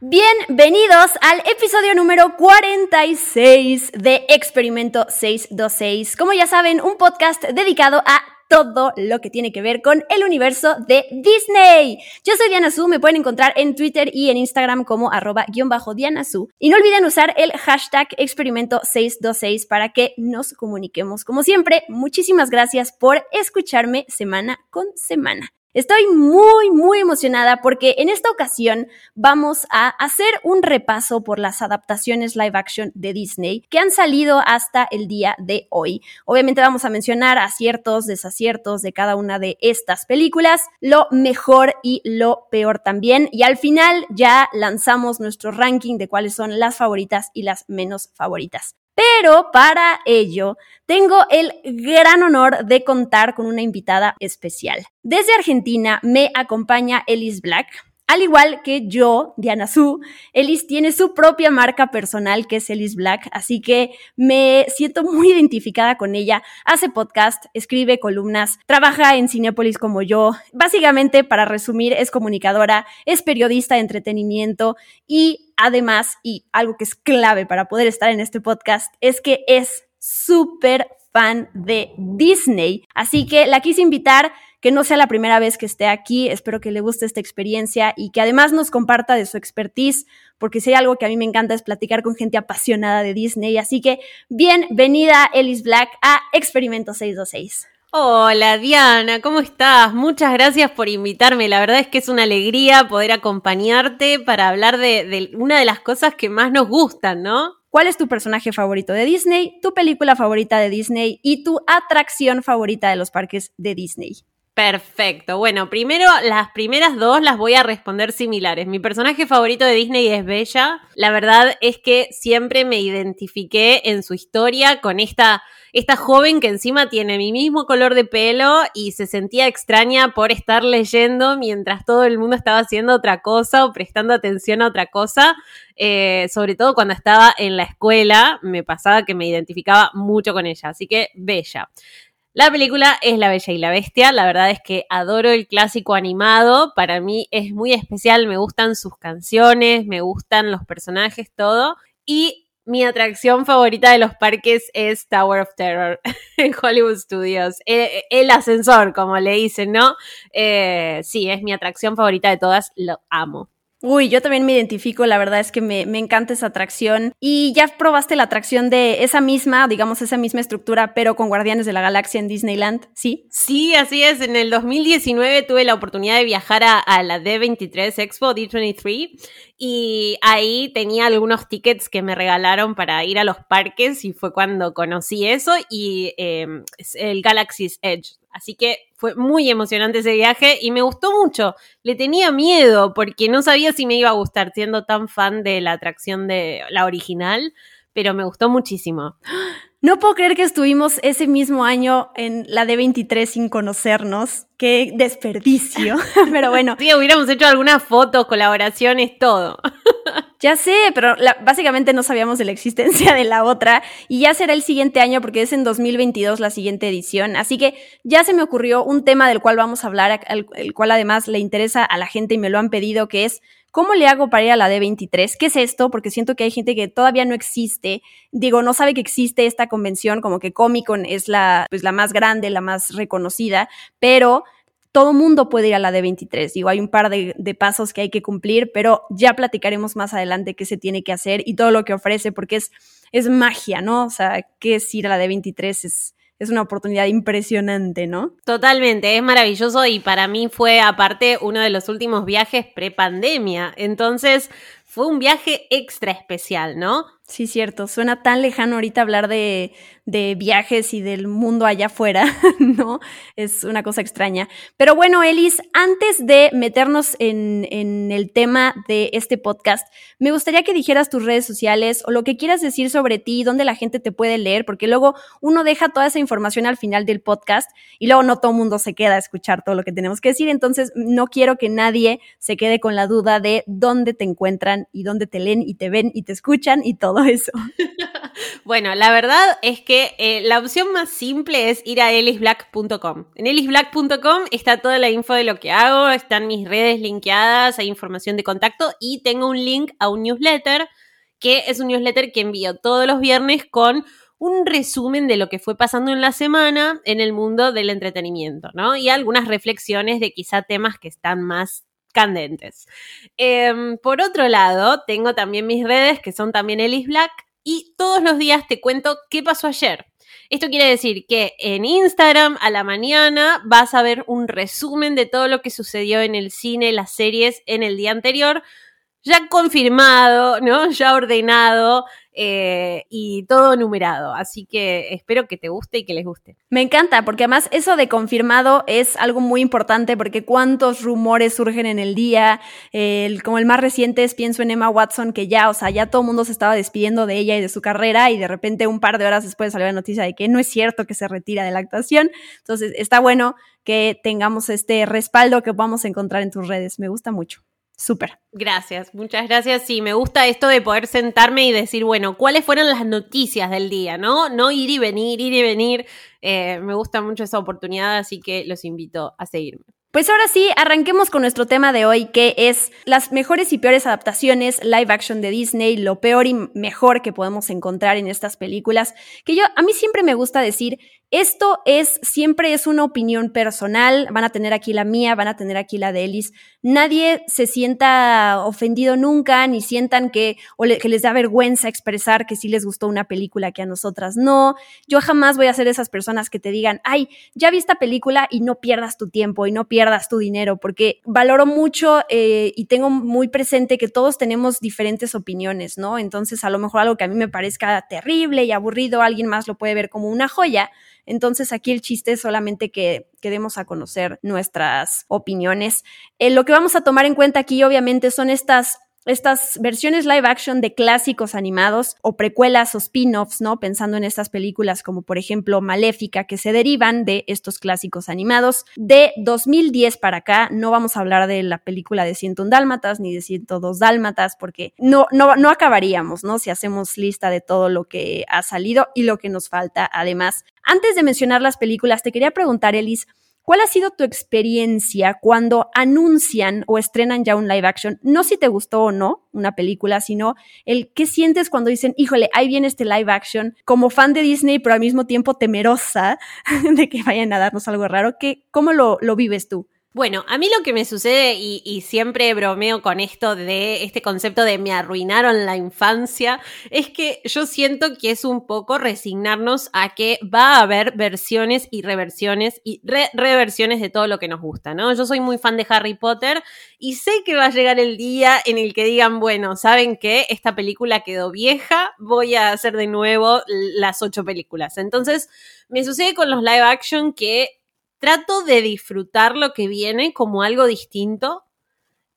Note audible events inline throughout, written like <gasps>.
Bienvenidos al episodio número 46 de Experimento 626. Como ya saben, un podcast dedicado a todo lo que tiene que ver con el universo de Disney. Yo soy Diana Su, me pueden encontrar en Twitter y en Instagram como arroba guion bajo Diana. Y no olviden usar el hashtag experimento 626 para que nos comuniquemos. Como siempre, muchísimas gracias por escucharme semana con semana. Estoy muy, muy emocionada porque en esta ocasión vamos a hacer un repaso por las adaptaciones live action de Disney que han salido hasta el día de hoy. Obviamente vamos a mencionar aciertos, desaciertos de cada una de estas películas, lo mejor y lo peor también. Y al final ya lanzamos nuestro ranking de cuáles son las favoritas y las menos favoritas. Pero para ello tengo el gran honor de contar con una invitada especial. Desde Argentina me acompaña Ellis Black. Al igual que yo, Diana Su, Ellis tiene su propia marca personal que es Ellis Black, así que me siento muy identificada con ella. Hace podcast, escribe columnas, trabaja en Cinepolis como yo. Básicamente, para resumir, es comunicadora, es periodista de entretenimiento y además, y algo que es clave para poder estar en este podcast, es que es súper fan de Disney. Así que la quise invitar que no sea la primera vez que esté aquí. Espero que le guste esta experiencia y que además nos comparta de su expertise, porque si hay algo que a mí me encanta es platicar con gente apasionada de Disney. Así que bienvenida, Ellis Black, a Experimento 626. Hola Diana, ¿cómo estás? Muchas gracias por invitarme. La verdad es que es una alegría poder acompañarte para hablar de, de una de las cosas que más nos gustan, ¿no? ¿Cuál es tu personaje favorito de Disney, tu película favorita de Disney y tu atracción favorita de los parques de Disney? Perfecto. Bueno, primero las primeras dos las voy a responder similares. Mi personaje favorito de Disney es Bella. La verdad es que siempre me identifiqué en su historia con esta, esta joven que encima tiene mi mismo color de pelo y se sentía extraña por estar leyendo mientras todo el mundo estaba haciendo otra cosa o prestando atención a otra cosa. Eh, sobre todo cuando estaba en la escuela, me pasaba que me identificaba mucho con ella. Así que Bella. La película es La Bella y la Bestia. La verdad es que adoro el clásico animado. Para mí es muy especial. Me gustan sus canciones, me gustan los personajes, todo. Y mi atracción favorita de los parques es Tower of Terror <laughs> en Hollywood Studios. El, el ascensor, como le dicen, ¿no? Eh, sí, es mi atracción favorita de todas. Lo amo. Uy, yo también me identifico, la verdad es que me, me, encanta esa atracción. Y ya probaste la atracción de esa misma, digamos, esa misma estructura, pero con Guardianes de la Galaxia en Disneyland, ¿sí? Sí, así es. En el 2019 tuve la oportunidad de viajar a, la D23 Expo, D23, y ahí tenía algunos tickets que me regalaron para ir a los parques y fue cuando conocí eso y eh, el Galaxy's Edge. Así que fue muy emocionante ese viaje y me gustó mucho. Le tenía miedo porque no sabía si me iba a gustar siendo tan fan de la atracción de la original, pero me gustó muchísimo. No puedo creer que estuvimos ese mismo año en la D23 sin conocernos. Qué desperdicio. <laughs> Pero bueno. Sí, hubiéramos hecho algunas fotos, colaboraciones, todo. <laughs> Ya sé, pero básicamente no sabíamos de la existencia de la otra y ya será el siguiente año porque es en 2022 la siguiente edición. Así que ya se me ocurrió un tema del cual vamos a hablar, el cual además le interesa a la gente y me lo han pedido, que es ¿Cómo le hago para ir a la D23? ¿Qué es esto? Porque siento que hay gente que todavía no existe, digo, no sabe que existe esta convención, como que Comic Con es la, pues, la más grande, la más reconocida, pero todo mundo puede ir a la D23. Digo, hay un par de, de, pasos que hay que cumplir, pero ya platicaremos más adelante qué se tiene que hacer y todo lo que ofrece, porque es, es magia, ¿no? O sea, qué es ir a la D23 es es una oportunidad impresionante, ¿no? Totalmente, es maravilloso y para mí fue aparte uno de los últimos viajes pre-pandemia. Entonces fue un viaje extra especial, ¿no? Sí, cierto. Suena tan lejano ahorita hablar de, de, viajes y del mundo allá afuera, <laughs> ¿no? Es una cosa extraña. Pero bueno, Elis, antes de meternos en, en, el tema de este podcast, me gustaría que dijeras tus redes sociales o lo que quieras decir sobre ti, dónde la gente te puede leer, porque luego uno deja toda esa información al final del podcast y luego no todo el mundo se queda a escuchar todo lo que tenemos que decir. Entonces, no quiero que nadie se quede con la duda de dónde te encuentran y dónde te leen y te ven y te escuchan y todo eso. <laughs> bueno, la verdad es que eh, la opción más simple es ir a elisblack.com. En elisblack.com está toda la info de lo que hago, están mis redes linkeadas, hay información de contacto y tengo un link a un newsletter que es un newsletter que envío todos los viernes con un resumen de lo que fue pasando en la semana en el mundo del entretenimiento, ¿no? Y algunas reflexiones de quizá temas que están más candentes. Em, por otro lado, tengo también mis redes, que son también Elis Black, y todos los días te cuento qué pasó ayer. Esto quiere decir que en Instagram a la mañana vas a ver un resumen de todo lo que sucedió en el cine, las series en el día anterior, ya confirmado, ¿no? Ya ordenado eh, y todo numerado. Así que espero que te guste y que les guste. Me encanta, porque además eso de confirmado es algo muy importante, porque cuántos rumores surgen en el día. como el más reciente es, pienso en Emma Watson, que ya, o sea, ya todo el mundo se estaba despidiendo de ella y de su carrera, y de repente un par de horas después salió la noticia de que no es cierto que se retira de la actuación. Entonces, está bueno que tengamos este respaldo que podamos encontrar en tus redes. Me gusta mucho. Súper. Gracias, muchas gracias. Sí, me gusta esto de poder sentarme y decir, bueno, ¿cuáles fueron las noticias del día? ¿No? No ir y venir, ir y venir. Eh, me gusta mucho esa oportunidad, así que los invito a seguirme. Pues ahora sí, arranquemos con nuestro tema de hoy, que es las mejores y peores adaptaciones live action de Disney, lo peor y mejor que podemos encontrar en estas películas, que yo a mí siempre me gusta decir esto es, siempre es una opinión personal, van a tener aquí la mía, van a tener aquí la de Ellis. Nadie se sienta ofendido nunca, ni sientan que, o que les da vergüenza expresar que sí les gustó una película que a nosotras no. Yo jamás voy a ser esas personas que te digan, ay, ya vi esta película y no pierdas tu tiempo y no pierdas tu dinero, porque valoro mucho eh, y tengo muy presente que todos tenemos diferentes opiniones, ¿no? Entonces, a lo mejor algo que a mí me parezca terrible y aburrido, alguien más lo puede ver como una joya entonces aquí el chiste es solamente que, quedemos demos a conocer nuestras opiniones. Eh, lo que vamos a tomar en cuenta aquí obviamente son estas estas versiones live action de clásicos animados o precuelas o spin-offs, ¿no? Pensando en estas películas como por ejemplo Maléfica, que se derivan de estos clásicos animados. De 2010 para acá, no vamos a hablar de la película de 101 Dálmatas ni de 102 Dálmatas, porque no, no, no acabaríamos, ¿no? Si hacemos lista de todo lo que ha salido y lo que nos falta. Además, antes de mencionar las películas, te quería preguntar, Elis, ¿Cuál ha sido tu experiencia cuando anuncian o estrenan ya un live action? No si te gustó o no una película, sino el qué sientes cuando dicen, híjole, ahí viene este live action, como fan de Disney, pero al mismo tiempo temerosa <laughs> de que vayan a darnos algo raro. ¿Qué, ¿Cómo lo, lo vives tú? Bueno, a mí lo que me sucede, y, siempre bromeo con esto de este concepto de me arruinaron la infancia, es que yo siento que es un poco resignarnos a que va a haber versiones y reversiones y reversiones de todo lo que nos gusta, ¿no? Yo soy muy fan de Harry Potter y sé que va a llegar el día en el que digan, bueno, ¿saben qué? Esta película quedó vieja, voy a hacer de nuevo las ocho películas. Entonces, me sucede con los live action que trato de disfrutar lo que viene como algo distinto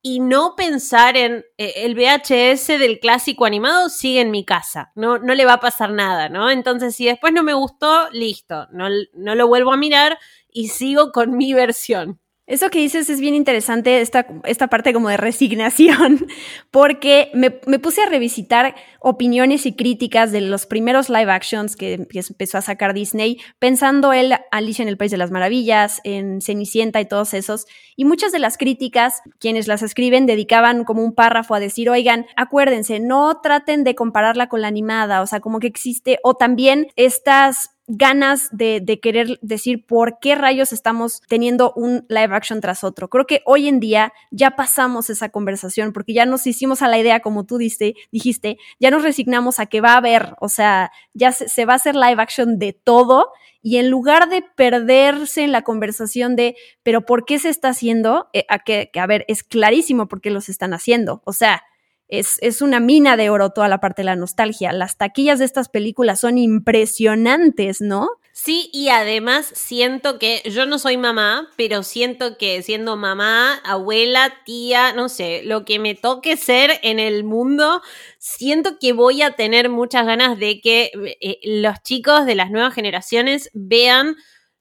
y no pensar en eh, el VHS del clásico animado sigue en mi casa, no, no le va a pasar nada, ¿no? Entonces, si después no me gustó, listo, no, no lo vuelvo a mirar y sigo con mi versión. Eso que dices es bien interesante, esta, esta parte como de resignación, <laughs> porque me, puse a revisitar opiniones y críticas de los primeros live actions que empezó a sacar Disney, pensando en Alicia en el País de las Maravillas, en Cenicienta y todos esos. Y muchas de las críticas, quienes las escriben, dedicaban como un párrafo a decir, oigan, acuérdense, no traten de compararla con la animada, o sea, como que existe, o también estas ganas de, querer decir por qué rayos estamos teniendo un live action tras otro. Creo que hoy en día ya pasamos esa conversación porque ya nos hicimos a la idea, como tú diste, dijiste, ya nos resignamos a que va a haber, o sea, ya se, va a hacer live action de todo y en lugar de perderse en la conversación de, pero ¿por qué se está haciendo? Eh, a que, que, a ver, es clarísimo por qué los están haciendo. O sea, es, es una mina de oro toda la parte de la nostalgia. Las taquillas de estas películas son impresionantes, ¿no? Sí, y además siento que yo no soy mamá, pero siento que siendo mamá, abuela, tía, no sé, lo que me toque ser en el mundo, siento que voy a tener muchas ganas de que eh, los chicos de las nuevas generaciones vean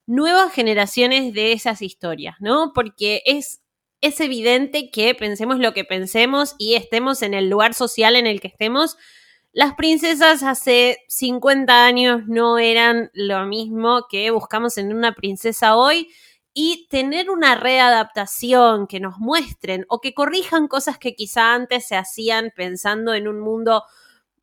nuevas generaciones de esas historias, ¿no? Porque es, es evidente que pensemos lo que pensemos y estemos en el lugar social en el que estemos, las princesas hace 50 años no eran lo mismo que buscamos en una princesa hoy y tener una readaptación que nos muestren o que corrijan cosas que quizá antes se hacían pensando en un mundo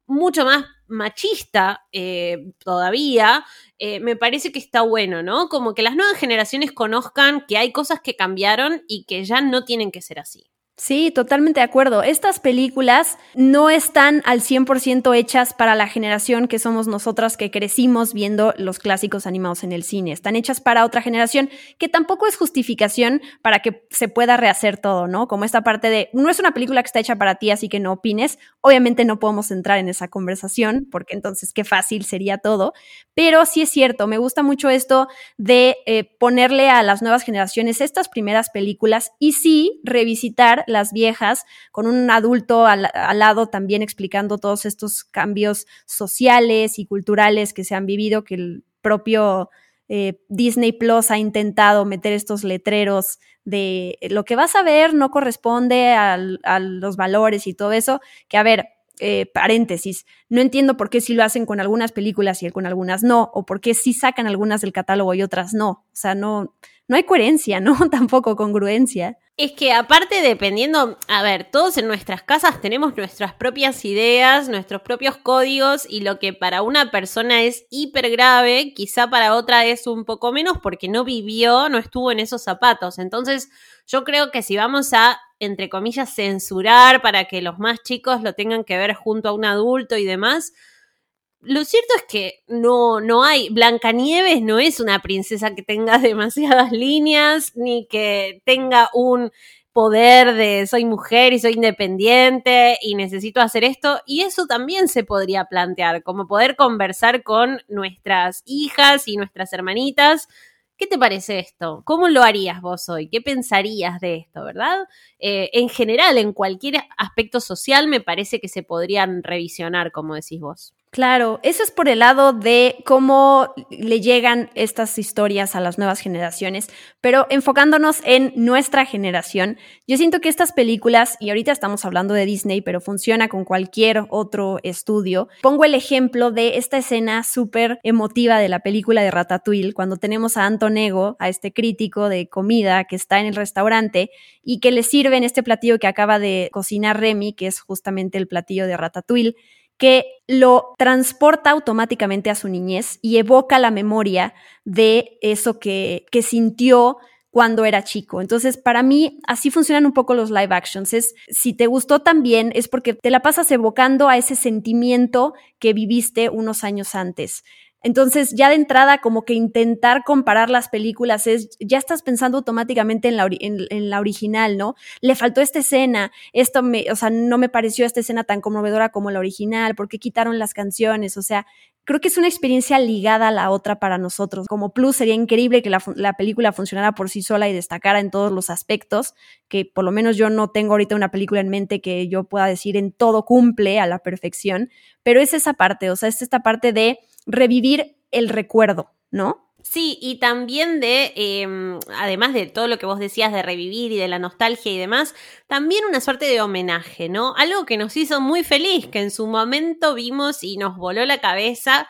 mucho más machista eh, todavía, eh, me parece que está bueno, ¿no? Como que las nuevas generaciones conozcan que hay cosas que cambiaron y que ya no tienen que ser así. Sí, totalmente de acuerdo. Estas películas no están al 100% hechas para la generación que somos nosotras que crecimos viendo los clásicos animados en el cine. Están hechas para otra generación que tampoco es justificación para que se pueda rehacer todo, ¿no? Como esta parte de, no es una película que está hecha para ti, así que no opines. Obviamente no podemos entrar en esa conversación porque entonces qué fácil sería todo. Pero sí es cierto, me gusta mucho esto de eh, ponerle a las nuevas generaciones estas primeras películas y sí revisitar las viejas, con un adulto al, lado también explicando todos estos cambios sociales y culturales que se han vivido, que el propio eh, Disney Plus ha intentado meter estos letreros de lo que vas a ver no corresponde a los valores y todo eso, que a ver, eh, paréntesis, no entiendo por qué si lo hacen con algunas películas y con algunas no, o por qué sí sacan algunas del catálogo y otras no. O sea, no, no hay coherencia, ¿no? <laughs> Tampoco congruencia. Es que aparte dependiendo, a ver, todos en nuestras casas tenemos nuestras propias ideas, nuestros propios códigos y lo que para una persona es hiper grave, quizá para otra es un poco menos porque no vivió, no estuvo en esos zapatos. Entonces, yo creo que si vamos a, entre comillas, censurar para que los más chicos lo tengan que ver junto a un adulto y demás, lo cierto es que no, no hay. Blancanieves no es una princesa que tenga <laughs> demasiadas líneas, ni que tenga un poder de soy mujer y soy independiente y necesito hacer esto. Y eso también se podría plantear, como poder conversar con nuestras hijas y nuestras hermanitas. ¿Qué te parece esto? ¿Cómo lo harías vos hoy? ¿Qué pensarías de esto, verdad? Eh, en general, en cualquier aspecto social, me parece que se podrían revisionar, como decís vos. Claro, eso es por el lado de cómo le llegan estas historias a las nuevas generaciones, pero enfocándonos en nuestra generación, yo siento que estas películas, y ahorita estamos hablando de Disney, pero funciona con cualquier otro estudio, pongo el ejemplo de esta escena súper emotiva de la película de Ratatouille, cuando tenemos a Antonego, a este crítico de comida que está en el restaurante y que le sirve en este platillo que acaba de cocinar Remy, que es justamente el platillo de Ratatouille que lo transporta automáticamente a su niñez y evoca la memoria de eso que, que sintió cuando era chico. Entonces, para mí, así funcionan un poco los live actions. Es, si te gustó también, es porque te la pasas evocando a ese sentimiento que viviste unos años antes. Entonces, ya de entrada, como que intentar comparar las películas es, ya estás pensando automáticamente en la, en, la, original, ¿no? Le faltó esta escena, esto me, o sea, no me pareció esta escena tan conmovedora como la original, ¿por qué quitaron las canciones? O sea, creo que es una experiencia ligada a la otra para nosotros. Como plus, sería increíble que la, la película funcionara por sí sola y destacara en todos los aspectos, que por lo menos yo no tengo ahorita una película en mente que yo pueda decir en todo cumple a la perfección, pero es esa parte, o sea, es esta parte de revivir el recuerdo, ¿no? Sí, y también de, em, además de todo lo que vos decías de revivir y de la nostalgia y demás, también una suerte de homenaje, ¿no? Algo que nos hizo muy feliz, que en su momento vimos y nos voló la cabeza,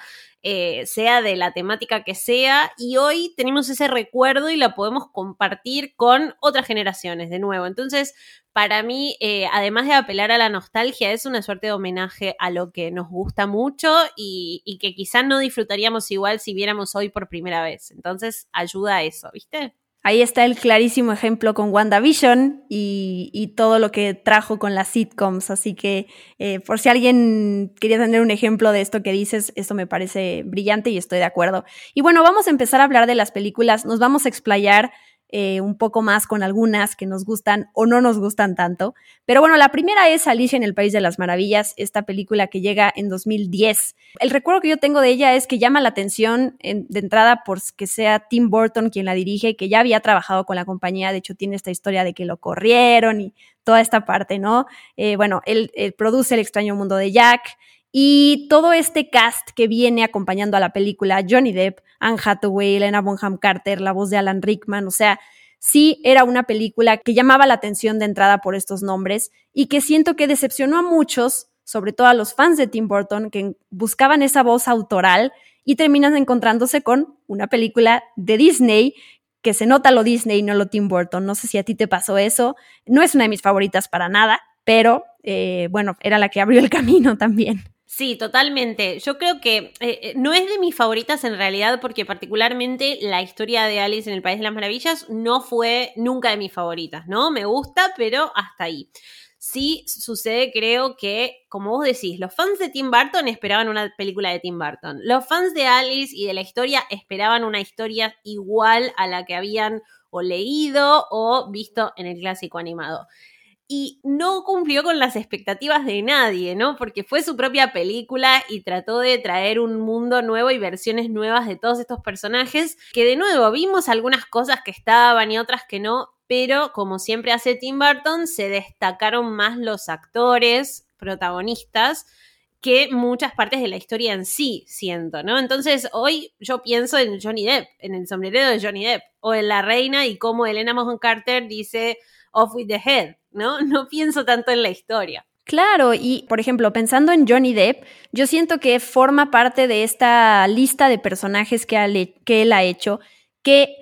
eh, sea de la temática que sea, y hoy tenemos ese recuerdo y lo podemos compartir con otras generaciones de nuevo. Entonces, para mí, eh, además de apelar a la nostalgia, es una suerte de homenaje a lo que nos gusta mucho y, que quizás no disfrutaríamos igual si viéramos hoy por primera vez. Entonces, ayuda a eso, ¿viste? Ahí está el clarísimo ejemplo con WandaVision y, y todo lo que trajo con las sitcoms. Así que eh, por si alguien quería tener un ejemplo de esto que dices, esto me parece brillante y estoy de acuerdo. Y bueno, vamos a empezar a hablar de las películas. Nos vamos a explayar eh, un poco más con algunas que nos gustan o no nos gustan tanto. Pero bueno, la primera es Alicia en el País de las Maravillas, esta película que llega en 2010. El recuerdo que yo tengo de ella es que llama la atención de entrada por que sea Tim Burton quien la dirige, que ya había trabajado con la compañía, de hecho tiene esta historia de que lo corrieron y toda esta parte, ¿no? Eh, bueno, él, él produce El extraño mundo de Jack. Y todo este cast que viene acompañando a la película, Johnny Depp, Anne Hathaway, Elena Bonham Carter, la voz de Alan Rickman, o sea, sí era una película que llamaba la atención de entrada por estos nombres y que siento que decepcionó a muchos, sobre todo a los fans de Tim Burton, que buscaban esa voz autoral y terminan encontrándose con una película de Disney que se nota lo Disney y no lo Tim Burton. No sé si a ti te pasó eso. No es una de mis favoritas para nada, pero eh, bueno, era la que abrió el camino también. Sí, totalmente. Yo creo que eh, eh, no es de mis favoritas en realidad porque particularmente la historia de Alice en el País de las Maravillas no fue nunca de mis favoritas, ¿no? Me gusta, pero hasta ahí. Sí sucede, creo que, como vos decís, los fans de Tim Burton esperaban una película de Tim Burton. Los fans de Alice y de la historia esperaban una historia igual a la que habían o leído o visto en el clásico animado y no cumplió con las expectativas de nadie, ¿no? Porque fue su propia película y trató de traer un mundo nuevo y versiones nuevas de todos estos personajes, que de nuevo vimos algunas cosas que estaban y otras que no, pero como siempre hace Tim Burton, se destacaron más los actores protagonistas que muchas partes de la historia en sí, siento, ¿no? Entonces hoy yo pienso en Johnny Depp, en el sombrerero de Johnny Depp, o en La Reina y cómo Elena Mohon Carter dice off with the head, ¿no? <laughs> No pienso tanto en la historia. Claro, y por ejemplo, pensando en Johnny Depp, yo siento que forma parte de esta lista de personajes que, que él ha hecho, que,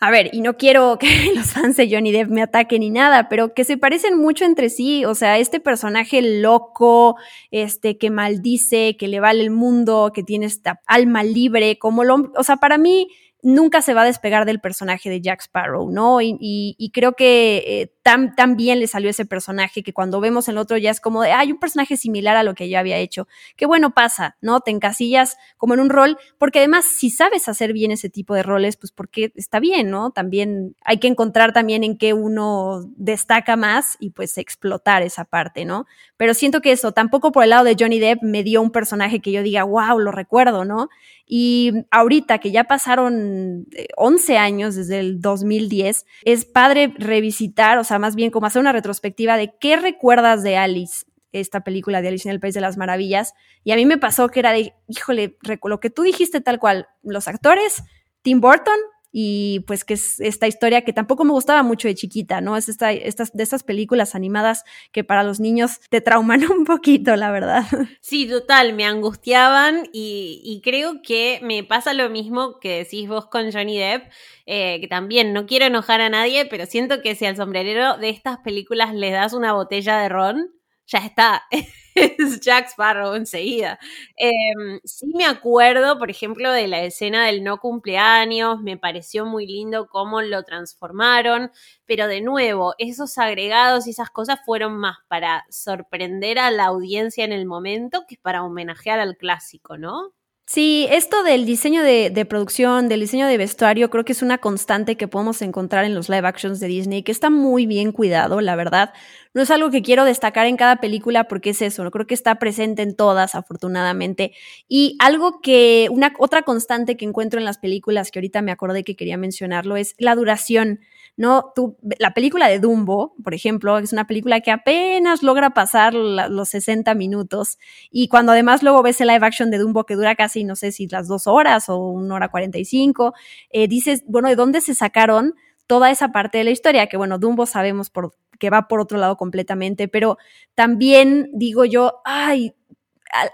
a ver, y no quiero <laughs> que los fans de Johnny Depp me ataquen ni nada, pero que se parecen mucho entre sí, o sea, este personaje loco, este que maldice, que le vale el mundo, que tiene esta alma libre, como lo, o sea, para mí nunca se va a despegar del personaje de Jack Sparrow, ¿no? Y, creo que eh, tan, bien le salió ese personaje que cuando vemos el otro ya es como de, hay un personaje similar a lo que yo había hecho. Qué bueno pasa, ¿no? Te encasillas como en un rol, porque además si sabes hacer bien ese tipo de roles, pues porque está bien, ¿no? También hay que encontrar también en qué uno destaca más y pues explotar esa parte, ¿no? Pero siento que eso, tampoco por el lado de Johnny Depp me dio un personaje que yo diga, wow, lo recuerdo, ¿no? Y ahorita que ya pasaron 11 eh, años desde el 2010, es padre revisitar, o sea, más bien como hacer una retrospectiva de qué recuerdas de Alice, esta película de Alice en el País de las Maravillas. Y a mí me pasó que era de, híjole, lo que tú dijiste tal cual, los actores, Tim Burton, y pues que es esta historia que tampoco me gustaba mucho de chiquita, ¿no? Es esta, estas, de estas películas animadas que para los niños te trauman <laughs> un poquito, la verdad. Sí, total, me angustiaban y, creo que me pasa lo mismo que decís vos con Johnny Depp, eh, que también no quiero enojar a nadie, pero siento que si al sombrerero de estas películas le das una botella de ron, ya está, <laughs> es <laughs> Jack Sparrow enseguida. Em, sí me acuerdo, por ejemplo, de la escena del no cumpleaños, me pareció muy lindo cómo lo transformaron, pero de nuevo, esos agregados y esas cosas fueron más para sorprender a la audiencia en el momento que para homenajear al clásico, ¿no? Sí, esto del diseño de, producción, del diseño de vestuario, creo que es una constante que podemos encontrar en los live actions de Disney, que está muy bien cuidado, la verdad. No es algo que quiero destacar en cada película porque es eso, creo que está presente en todas, afortunadamente. Y algo que, una otra constante que encuentro en las películas, que ahorita me acordé que quería mencionarlo, es la duración. ¿No? Tú, la película de Dumbo, por ejemplo, es una película que apenas logra pasar los 60 minutos y cuando además luego ves el live action de Dumbo que dura casi, no sé si las dos horas o una hora 45, eh, dices, bueno, ¿de dónde se sacaron toda esa parte de la historia? Que bueno, Dumbo sabemos por, que va por otro lado completamente, pero también digo yo, ay,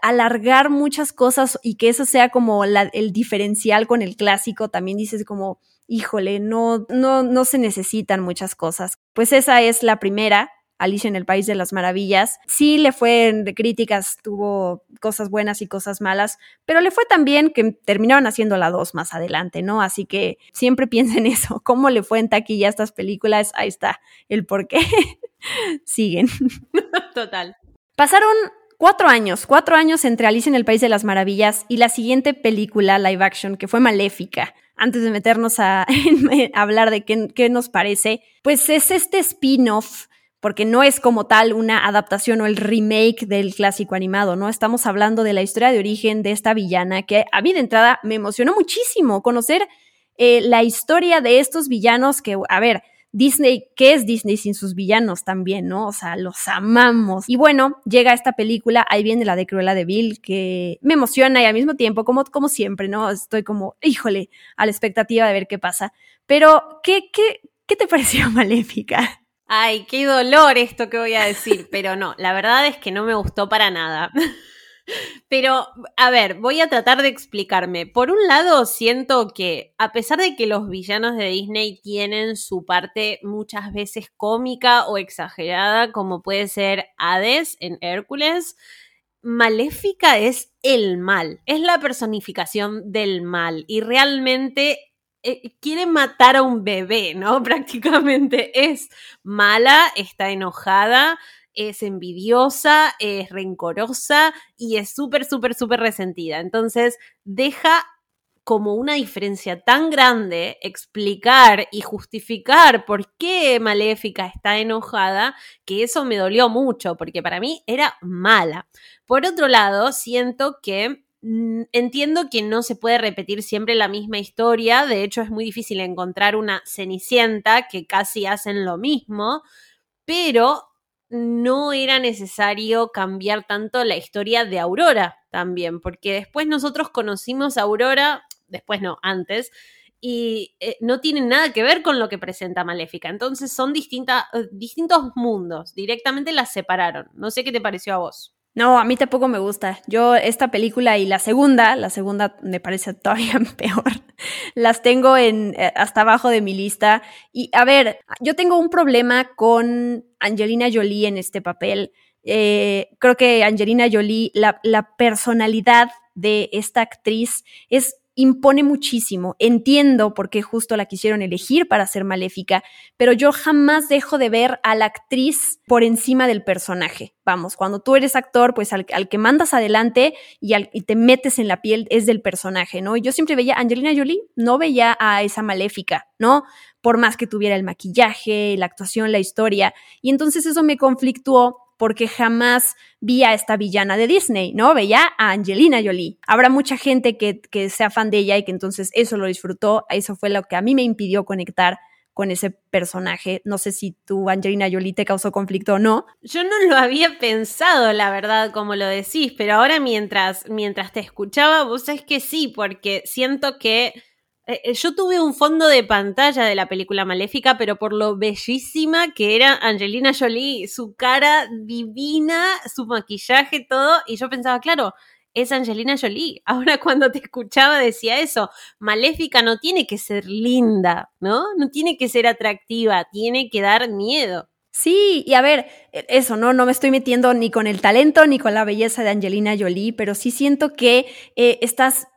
alargar muchas cosas y que eso sea como el diferencial con el clásico, también dices como, híjole, no, no, no se necesitan muchas cosas. Pues esa es la primera, Alicia en el País de las Maravillas. Sí le fue de críticas, tuvo cosas buenas y cosas malas, pero le fue también que terminaron haciendo la dos más adelante, ¿no? Así que siempre <laughs> piensen eso, cómo le fue en taquilla a estas películas, ahí está el por qué <laughs> siguen. <laughs> Total. Pasaron cuatro años, cuatro años entre Alicia en el País de las Maravillas y la siguiente película live action que fue Maléfica. Antes de meternos a, <laughs> hablar de qué, nos parece, pues es este spin-off porque no es como tal una adaptación o el remake del clásico animado, ¿no? Estamos hablando de la historia de origen de esta villana que a mí de entrada me emocionó muchísimo conocer eh, la historia de estos villanos que, a ver, Disney, ¿qué es Disney sin sus villanos también, no? O sea, los amamos. Y bueno, llega esta película, ahí viene la de Cruella de Vil, que me emociona y al mismo tiempo, como, como siempre, ¿no? Estoy como, híjole, a la expectativa de ver qué pasa. Pero, ¿qué, qué, qué te <laughs> pareció Maléfica? Ay, qué dolor esto que voy a decir, pero no, la verdad es que no me gustó para nada. <laughs> Pero, a ver, voy a tratar de explicarme. Por un lado, siento que, a pesar de que los villanos de Disney tienen su parte muchas veces cómica o exagerada, como puede ser Hades en Hércules, Maléfica es el mal, es la personificación del mal y realmente eh, quiere matar a un bebé, ¿no? <laughs> Prácticamente es mala, está enojada, es envidiosa, es rencorosa y es súper, súper, súper resentida. Entonces deja como una diferencia tan grande explicar y justificar por qué Maléfica está enojada, que eso me dolió mucho, porque para mí era mala. Por otro lado, siento que Mm, entiendo que no se puede repetir siempre la misma historia, de hecho es muy difícil encontrar una Cenicienta que casi hacen lo mismo, pero no era necesario cambiar tanto la historia de Aurora también, porque después nosotros conocimos a Aurora, después no, antes, y eh, no tiene nada que ver con lo que presenta Maléfica. Entonces son eh, distintos mundos, directamente las separaron. No sé qué te pareció a vos. No, a mí tampoco me gusta. Yo esta película y la segunda, la segunda me parece todavía <laughs> peor. Las tengo en eh, hasta abajo de mi lista. Y a ver, yo tengo un problema con Angelina Jolie en este papel. Eh, creo que Angelina Jolie, la, la personalidad de esta actriz es impone muchísimo. Entiendo por qué justo la quisieron elegir para ser maléfica, pero yo jamás dejo de ver a la actriz por encima del personaje. Vamos, cuando tú eres actor, pues al, que mandas adelante y, al, y te metes en la piel es del personaje, ¿no? Y yo siempre veía a Angelina Jolie, no veía a esa maléfica, ¿no? Por más que tuviera el maquillaje, la actuación, la historia. Y entonces eso me conflictuó porque jamás vi a esta villana de Disney, ¿no? Veía a Angelina Jolie. Habrá mucha gente que, que sea fan de ella y que entonces eso lo disfrutó. Eso fue lo que a mí me impidió conectar con ese personaje. No sé si tu Angelina Jolie te causó conflicto o no. Yo no lo había pensado, la verdad, como lo decís, pero ahora mientras, mientras te escuchaba, vos sabés que sí, porque siento que yo tuve un fondo de pantalla de la película Maléfica, pero por lo bellísima que era Angelina Jolie, su cara divina, su maquillaje, todo, y yo pensaba, claro, es Angelina Jolie. <laughs> Ahora cuando te escuchaba decía eso, Maléfica no tiene que ser linda, ¿no? No tiene que ser atractiva, tiene que dar miedo. Sí, y a ver, e, eso, ¿no? No me estoy metiendo ni con el talento ni con la belleza de Angelina Jolie, pero sí siento que eh, estás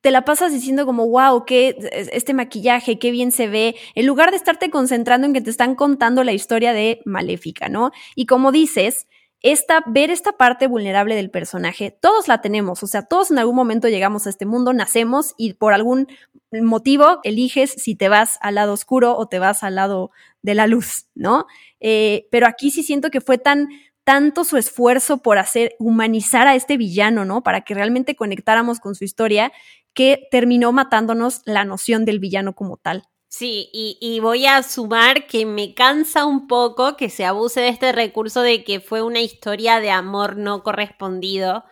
te la pasas diciendo como, wow, qué, este maquillaje, qué bien se ve, en lugar de estarte concentrando en que te están contando la historia de Maléfica, ¿no? Y como dices, esta, ver esta parte vulnerable del personaje, todos la tenemos, o sea, todos en algún momento llegamos a este mundo, nacemos y por algún motivo eliges si te vas al lado oscuro o te vas al lado de la luz, ¿no? Eh, pero aquí sí siento que fue tan tanto su esfuerzo por hacer humanizar a este villano, ¿no? Para que realmente conectáramos con su historia, que terminó matándonos la noción del villano como tal. Sí, y, voy a sumar que me cansa un poco que se abuse de este recurso de que fue una historia de amor no correspondido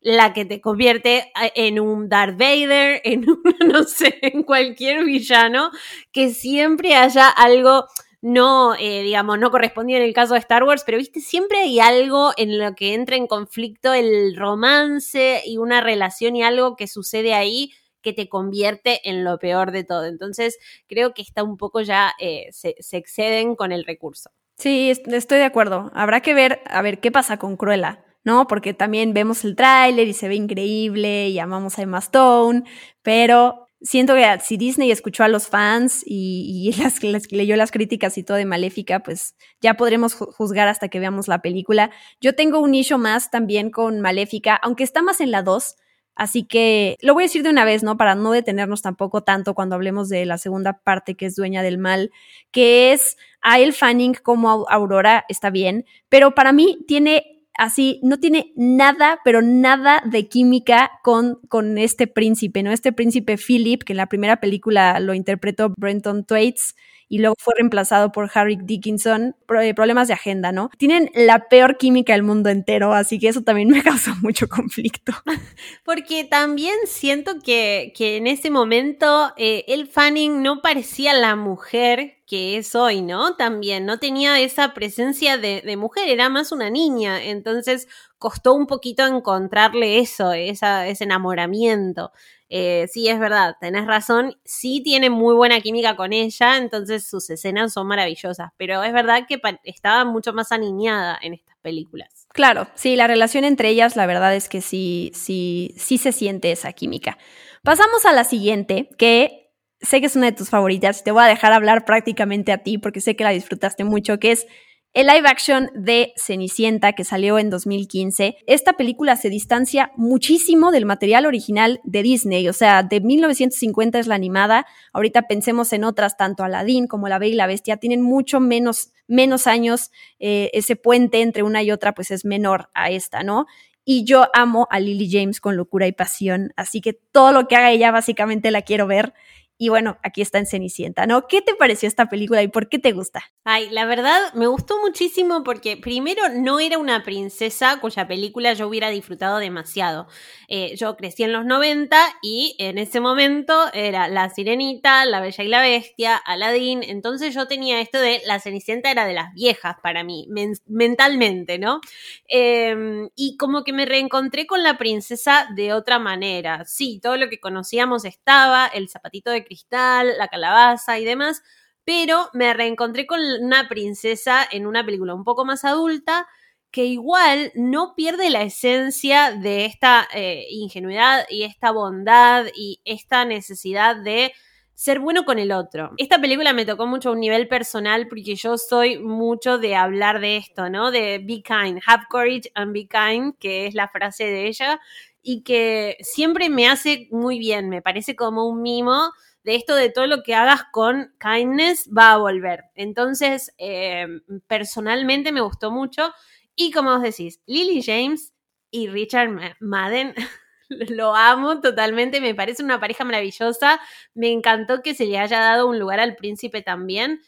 la que te convierte en un Darth Vader, en <laughs> un, no sé, en cualquier villano, que siempre haya algo no, eh, digamos, no correspondía en el caso de Star Wars, pero viste, siempre hay algo en lo que entra en conflicto el romance y una relación y algo que sucede ahí que te convierte en lo peor de todo. Entonces, creo que está un poco ya, eh, se, se exceden con el recurso. Sí, estoy de acuerdo. Habrá que ver, a ver, qué pasa con Cruella. ¿no? Porque también vemos el tráiler y se ve increíble y amamos a Emma Stone, pero siento que si Disney escuchó a los fans y, <laughs> las, leyó las críticas y todo de Maléfica, pues ya podremos juzgar hasta que veamos la película. Yo tengo un nicho más también con Maléfica, aunque está más en la 2, Así que lo voy a decir de una vez, ¿no? Para no detenernos tampoco tanto cuando hablemos de la segunda parte que es dueña del mal, que es a El Fanning como Aurora, está bien, pero para mí tiene así, no tiene nada, pero nada de química con, con este príncipe, ¿no? Este príncipe Philip, que en la primera película lo interpretó Brenton Thwaites y luego fue reemplazado por Harry Dickinson, eh, problemas de agenda, ¿no? Tienen la peor química del mundo entero, así que eso también <laughs> me causó mucho conflicto. <laughs> Porque también siento que, que en ese momento eh, el Fanning no parecía la mujer que es hoy, ¿no? También no tenía esa presencia de, mujer, era más una niña, entonces costó un poquito encontrarle eso, ese enamoramiento. Eh, sí, es verdad, tenés razón, sí tiene muy buena química con ella, entonces sus escenas son maravillosas, pero es verdad que estaba mucho más aniñada en estas películas. Claro, sí, la relación entre ellas, la verdad es que sí, sí, sí se siente esa química. Pasamos a la siguiente, que sé que es una de tus favoritas, te voy a dejar hablar prácticamente a ti porque sé que la disfrutaste mucho, que es el live action de Cenicienta que salió en 2015, esta película se distancia muchísimo del material original de Disney, o sea, de 1950 es la animada, ahorita pensemos en otras, tanto Aladdin como La Bella y la Bestia, tienen mucho menos, menos años, eh, ese puente entre una y otra pues es menor a esta, ¿no? Y yo amo a Lily James con locura y pasión, así que todo lo que haga ella básicamente la quiero ver. Y bueno, aquí está en Cenicienta, ¿no? ¿Qué te pareció esta película y por qué te gusta? Ay, la verdad me gustó muchísimo porque primero no era una princesa cuya película yo hubiera disfrutado demasiado. Eh, yo crecí en los 90 y en ese momento era La Sirenita, La Bella y la Bestia, Aladdin, entonces yo tenía esto de La Cenicienta era de las viejas para mí, mentalmente, ¿no? Em, y como que me reencontré con la princesa de otra manera. Sí, todo lo que conocíamos estaba, el zapatito de cristal, la calabaza y demás, pero me reencontré con una princesa en una película un poco más adulta que igual no pierde la esencia de esta eh, ingenuidad y esta bondad y esta necesidad de ser bueno con el otro. Esta película me tocó mucho a un nivel personal porque yo soy mucho de hablar de esto, ¿no? De be kind, have courage and be kind, que es la frase de ella, y que siempre me hace muy bien, me parece como un mimo esto de todo lo que hagas con kindness va a volver. Entonces, eh, personalmente me gustó mucho. Y como vos decís, Lily James y Richard Madden, <laughs> lo amo totalmente, me parece una pareja maravillosa. Me encantó que se le haya dado un lugar al príncipe también.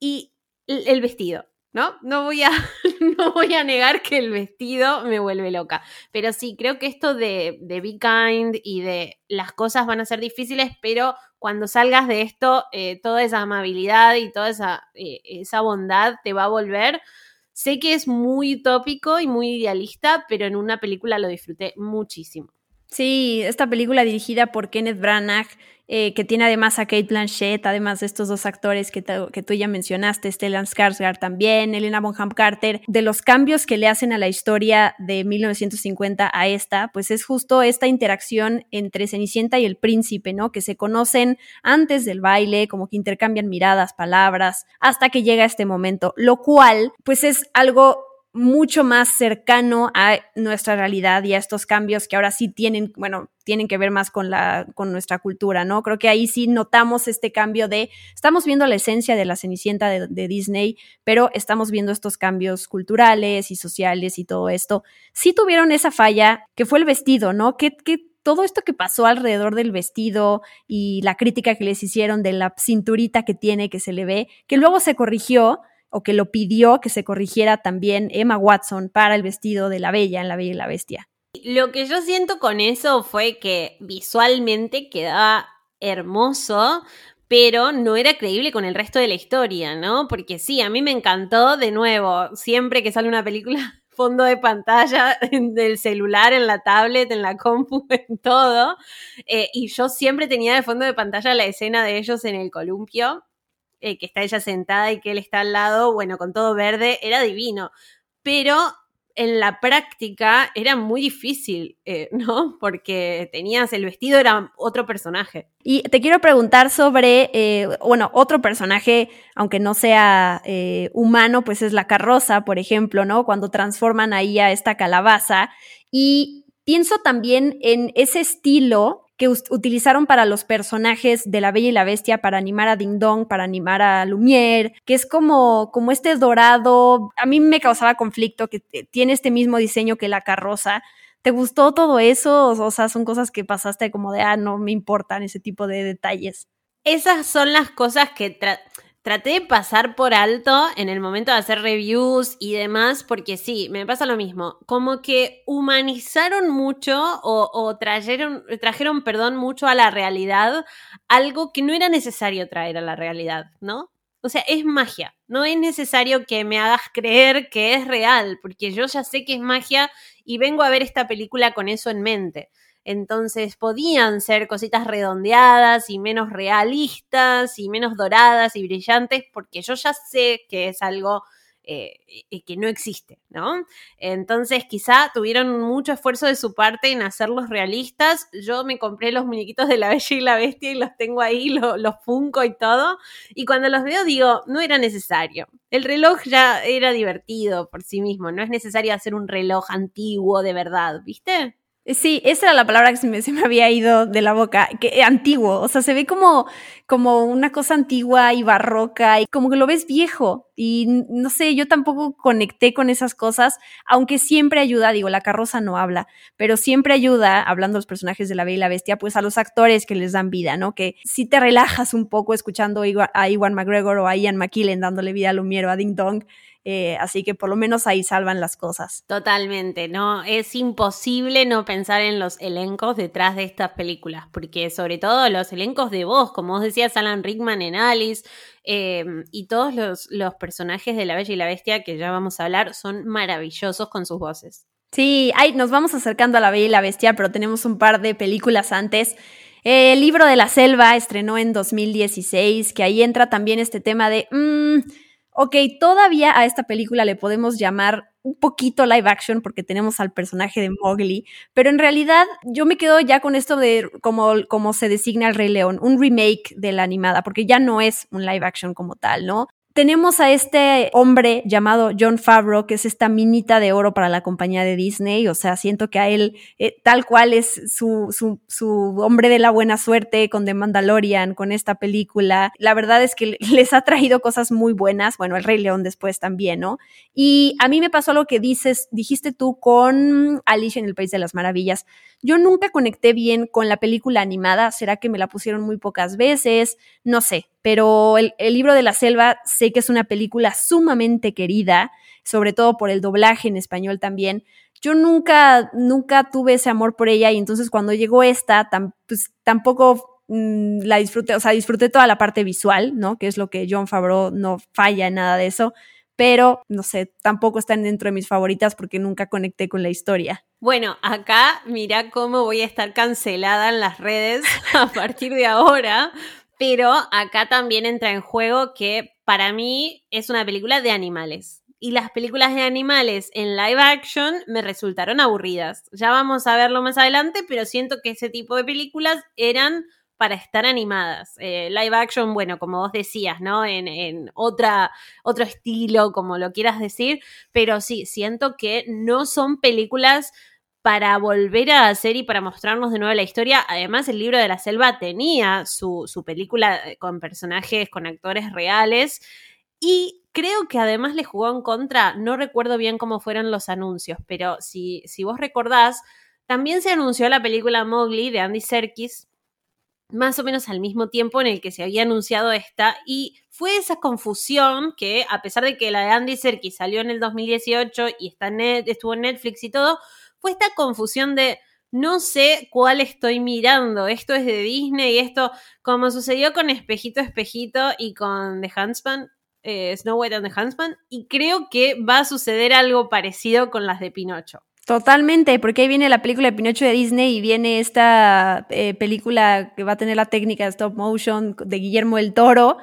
Y el vestido. ¿No? No voy, a, <laughs> no voy a negar que el vestido me vuelve loca. Pero sí, creo que esto de, de Be Kind y de las cosas van a ser difíciles, pero cuando salgas de esto, eh, toda esa amabilidad y toda esa, eh, esa bondad te va a volver. Sé que es muy utópico y muy idealista, pero en una película lo disfruté muchísimo. Sí, esta película dirigida por Kenneth Branagh, eh, que tiene además a Kate Blanchett, además de estos dos actores que, que tú ya mencionaste, Stellan Skarsgård también, Elena Bonham Carter, de los cambios que le hacen a la historia de 1950 a esta, pues es justo esta interacción entre Cenicienta y el príncipe, ¿no? Que se conocen antes del baile, como que intercambian miradas, palabras, hasta que llega este momento, lo cual, pues es algo mucho más cercano a nuestra realidad y a estos cambios que ahora sí tienen, bueno, tienen que ver más con la con nuestra cultura, ¿no? Creo que ahí sí notamos este cambio de estamos viendo la esencia de la Cenicienta de, Disney, pero estamos viendo estos cambios culturales y sociales y todo esto. Sí tuvieron esa falla que fue el vestido, ¿no? Que, que todo esto que pasó alrededor del vestido y la crítica que les hicieron de la cinturita que tiene, que se le ve, que luego se corrigió, o que lo pidió que se corrigiera también Emma Watson para el vestido de la Bella en La Bella y la Bestia. Lo que yo siento con eso fue que visualmente quedaba hermoso, pero no era creíble con el resto de la historia, ¿no? Porque sí, a mí me encantó de nuevo, siempre que sale una película, <laughs> fondo de pantalla <laughs> del celular, en la tablet, en la compu, <laughs> en todo. Eh, y yo siempre tenía de fondo de pantalla la escena de ellos en el columpio eh, que está ella sentada y que él está al lado, bueno, con todo verde, era divino. Pero en la práctica era muy difícil, eh, <laughs> ¿no? Porque tenías el vestido, era otro personaje. Y te quiero preguntar sobre, eh, bueno, otro personaje, aunque no sea humano, pues es la carroza, por ejemplo, ¿no? Cuando transforman ahí a esta calabaza. Y Pienso también en ese estilo que utilizaron para los personajes de La Bella y la Bestia, para animar a Ding Dong, para animar a Lumière, que es como, como este dorado, a mí me causaba conflicto, que tiene este mismo diseño que la carroza. ¿Te gustó todo eso? O sea, son cosas que pasaste como de, ah, no me importan ese tipo de detalles. Esas son las cosas que traté de pasar por alto en el momento de hacer reviews y demás, porque sí, me pasa lo mismo. Como que humanizaron mucho o, trajeron, trajeron, perdón, mucho a la realidad algo que no era necesario traer a la realidad, ¿no? O sea, es magia. No es necesario que me hagas creer que es real, porque yo ya sé que es magia y vengo a ver esta película con eso en mente. Entonces podían ser cositas redondeadas y menos realistas y menos doradas y brillantes porque yo ya sé que es algo eh, que no existe, ¿no? Entonces quizá tuvieron mucho esfuerzo de su parte en hacerlos realistas. Yo me compré los muñequitos de la Bella y la Bestia y los tengo ahí, los funco y todo. Y cuando los veo digo, no era necesario. El reloj ya era divertido por sí mismo, no es necesario hacer un reloj antiguo de verdad, ¿viste? Sí, esa era la palabra que se me, se me, había ido de la boca, que eh, antiguo, o sea, se ve como, como una cosa antigua y barroca y como que lo ves viejo y no sé, yo tampoco conecté con esas cosas, aunque siempre ayuda, digo, la carroza no habla, pero siempre ayuda, hablando de los personajes de la Bella y la Bestia, pues a los actores que les dan vida, ¿no? Que si te relajas un poco escuchando a Iwan McGregor o a Ian McKellen dándole vida a Lumiero, a Ding Dong, eh, así que por lo menos ahí salvan las cosas. Totalmente, no, es imposible no pensar en los elencos detrás de estas películas, porque sobre todo los elencos de voz, como vos decías, Alan Rickman en Alice, em, y todos los, los personajes de La Bella y la Bestia que ya vamos a hablar son maravillosos con sus voces. Sí, ay, nos vamos acercando a La Bella y la Bestia, pero tenemos un par de películas antes. El libro de la selva estrenó en 2016, que ahí entra también este tema de... Mm, ok, todavía a esta película le podemos llamar un poquito live action porque tenemos al personaje de Mowgli, pero en realidad yo me quedo ya con esto de como, como se designa el Rey León, un remake de la animada, porque ya no es un live action como tal, ¿no? Tenemos a este hombre llamado John Favreau, que es esta minita de oro para la compañía de Disney. O sea, siento que a él, eh, tal cual es su, su, su, hombre de la buena suerte con The Mandalorian, con esta película. La verdad es que <laughs> les ha traído cosas muy buenas. Bueno, El Rey León después también, ¿no? Y a mí me pasó lo que dices, dijiste tú con Alicia en el País de las Maravillas. Yo nunca conecté bien con la película animada. ¿Será que me la pusieron muy pocas veces? No sé pero el, libro de la selva sé que es una película sumamente querida, sobre todo por el doblaje en español también. Yo nunca, nunca tuve ese amor por ella y entonces cuando llegó esta, pues tampoco mm, la disfruté, o sea, disfruté toda la parte visual, ¿no? Que es lo que John Favreau no falla en nada de eso pero no sé, tampoco están dentro de mis favoritas porque nunca conecté con la historia. Bueno, acá mira cómo voy a estar cancelada en las redes <laughs> a partir de ahora, pero acá también entra en juego que para mí es una película de animales. Y las películas de animales en live action me resultaron aburridas. Ya vamos a verlo más adelante, pero siento que ese tipo de películas eran para estar animadas. Eh, live action, bueno, como vos decías, ¿no? En, otro estilo, como lo quieras decir, pero sí, siento que no son películas para volver a hacer y para mostrarnos de nuevo la historia. Además, el libro de la selva tenía su, película eh, con personajes, con actores reales. Y creo que además le jugó en contra, no recuerdo bien cómo fueron los anuncios, pero si, si vos recordás, también se anunció la película Mowgli de Andy Serkis, más o menos al mismo tiempo en el que se había anunciado esta, y fue esa confusión que, a pesar de que la de Andy Serkis salió en el 2018 y está en estuvo en Netflix y todo, fue esta confusión de no sé cuál estoy mirando. Esto es de Disney y esto, como sucedió con Espejito Espejito y con The Huntsman, eh, Snow White and the Huntsman, y creo que va a suceder algo parecido con las de Pinocho. Totalmente, porque ahí viene la película de Pinocho de Disney y viene esta eh, película que va a tener la técnica de stop motion de Guillermo del Toro.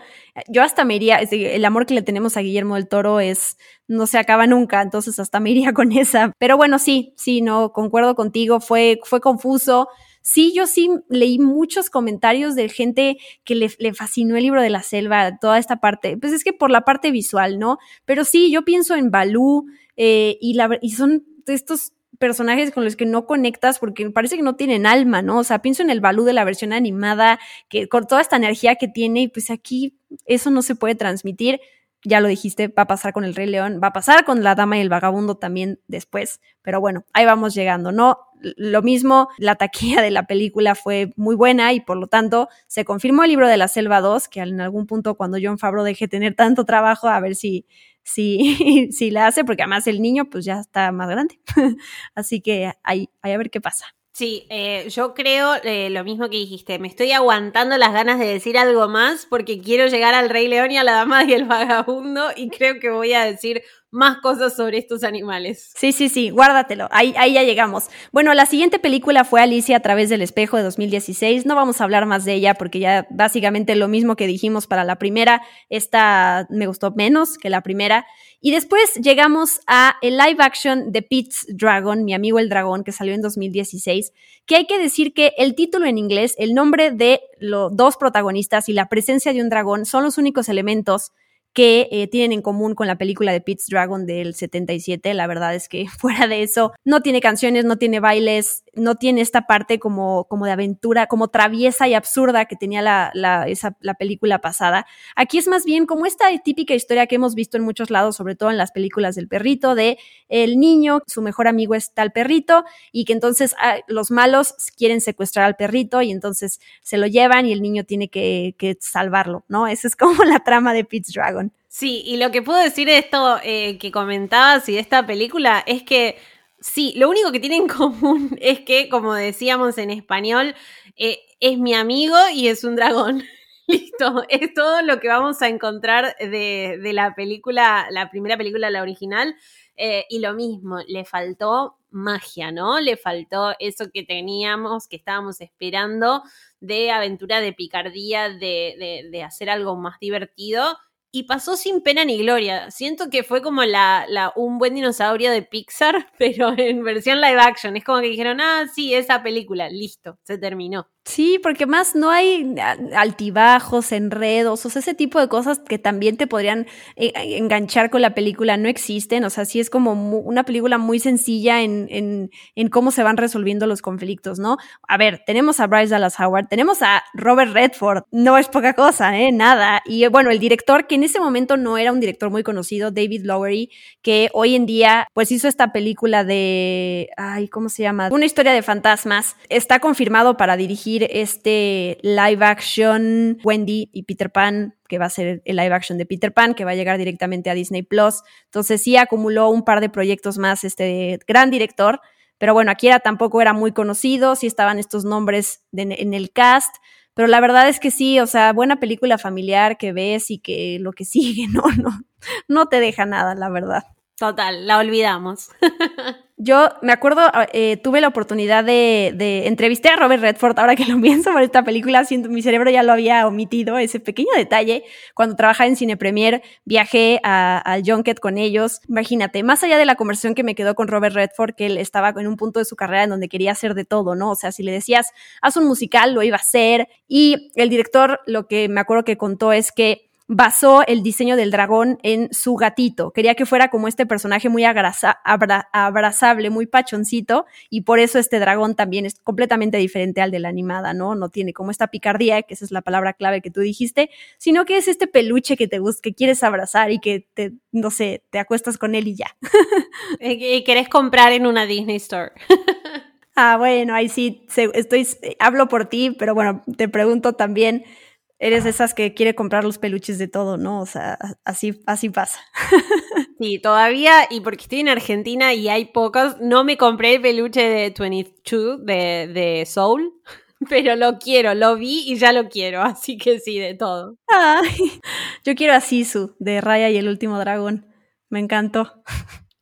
Yo hasta me iría, el amor que le tenemos a Guillermo del Toro es, no se acaba nunca, entonces hasta me iría <laughs> con esa. Pero bueno, sí, sí, no, concuerdo contigo, fue, fue confuso. Sí, yo sí leí muchos comentarios de gente que le, fascinó el libro de la selva, toda esta parte. Pues es que por la parte visual, ¿no? Pero sí, yo pienso en Balú eh, y, la, y son estos personajes con los que no conectas porque parece que no tienen alma, ¿no? O sea, pienso en el Balú de la versión animada, que con toda esta energía que tiene, y pues aquí eso no se puede transmitir. Ya lo dijiste, va a pasar con el Rey León, va a pasar con la Dama y el Vagabundo también después, pero bueno, ahí vamos llegando, ¿no? Lo mismo, la taquilla de la película fue muy buena y por lo tanto se confirmó el libro de la Selva 2, que en algún punto cuando John Favreau deje tener tanto trabajo, a ver si, si, <laughs> si la hace, porque además el niño pues ya está más grande. <laughs> Así que ahí, ahí a ver qué pasa. Sí, eh, yo creo eh, lo mismo que dijiste. Me estoy aguantando las ganas de decir algo más porque quiero llegar al Rey León y a la Dama y el Vagabundo y creo que voy a decir más cosas sobre estos animales. Sí, sí, sí, guárdatelo. Ahí, ahí ya llegamos. Bueno, la siguiente película fue Alicia a través del espejo de 2016. No vamos a hablar más de ella porque ya básicamente lo mismo que dijimos para la primera. Esta me gustó menos que la primera. Y después llegamos a el live action de Pete's Dragon, mi amigo el dragón, que salió en 2016, que hay que decir que el título en inglés, el nombre de los dos protagonistas y la presencia de un dragón son los únicos elementos que eh, tienen en común con la película de Pete's Dragon del 77. La verdad es que <laughs> fuera de eso, no tiene canciones, no tiene bailes, no tiene esta parte como, como de aventura, como traviesa y absurda que tenía la, la, esa, la película pasada. Aquí es más bien como esta típica historia que hemos visto en muchos lados, sobre todo en las películas del perrito, de el niño, su mejor amigo está el perrito y que entonces ah, los malos quieren secuestrar al perrito y entonces se lo llevan y el niño tiene que, que salvarlo, ¿no? Esa es como <laughs> la trama de Pete's Dragon. Sí, y lo que puedo decir de esto eh, que comentabas y de esta película es que sí, lo único que tiene en <laughs> común es que, como decíamos en español, eh, es mi amigo y es un dragón. <laughs> Listo, es todo lo que vamos a encontrar de, la película, la primera película, la original. Eh, y lo mismo, le faltó magia, ¿no? Le faltó eso que teníamos, que estábamos esperando de aventura, de picardía, de, de, de hacer algo más divertido y pasó sin pena ni gloria. Siento que fue como la, la, un buen dinosaurio de Pixar, <laughs> pero en versión live action. Es como que dijeron, ah, sí, esa película, listo, se terminó. Sí, porque más no hay altibajos, enredos, o sea, ese tipo de cosas que también te podrían eh, enganchar con la película no existen. O sea, sí es como una película muy sencilla en, en, en, cómo se van resolviendo los conflictos, ¿no? A ver, tenemos a Bryce Dallas Howard, tenemos a Robert Redford, no es poca cosa, ¿eh? Nada. Y bueno, el director, que en ese momento no era un director muy conocido, David Lowery, que hoy en día, pues hizo esta película de, ay, ¿cómo se llama? Una historia de fantasmas. Está confirmado para dirigir este live action Wendy y Peter Pan, que va a ser el live action de Peter Pan, que va a llegar directamente a Disney Plus. Entonces sí acumuló un par de proyectos más este gran director. Pero bueno, aquí era, tampoco era muy conocido, sí estaban estos nombres en el cast, pero la verdad es que sí, o sea, buena película familiar que ves y que lo que sigue, <laughs> no, no, no te deja nada, la verdad. Total, la olvidamos. <laughs> Yo me acuerdo, eh, tuve la oportunidad de, entrevisté a Robert Redford, ahora que lo <laughs> pienso por esta película, siento, mi cerebro ya lo había omitido, ese pequeño detalle. Cuando trabajaba en Cine Premier, viajé al Junket con ellos. Imagínate, más allá de la conversación que me quedó con Robert Redford, que él estaba en un punto de su carrera en donde quería hacer de todo, ¿no? O sea, si le decías, haz un musical, lo iba a hacer. Y el director, lo que me acuerdo que contó es que basó el diseño del dragón en su gatito. Quería que fuera como este personaje muy abraza, abra, abrazable, muy pachoncito, y por eso este dragón también es completamente diferente al de la animada, ¿no? No tiene como esta picardía, que esa es la palabra clave que tú dijiste, sino que es este peluche que te gusta, que quieres abrazar y que te, no sé, te acuestas con él y ya. <laughs> y querés comprar en una Disney Store. <laughs> ah, bueno, ahí sí, estoy, hablo por ti, pero bueno, te pregunto también eres esas que quiere comprar los peluches de todo, ¿no? O sea, así, así pasa. <laughs> Sí, todavía, y porque estoy en Argentina y hay pocos, no me compré el peluche de 22 de, de Soul, <laughs> pero lo quiero, lo vi y ya lo quiero, <laughs> así que sí, de todo. Ay, yo quiero a Sisu, de Raya y el último dragón. Me encantó.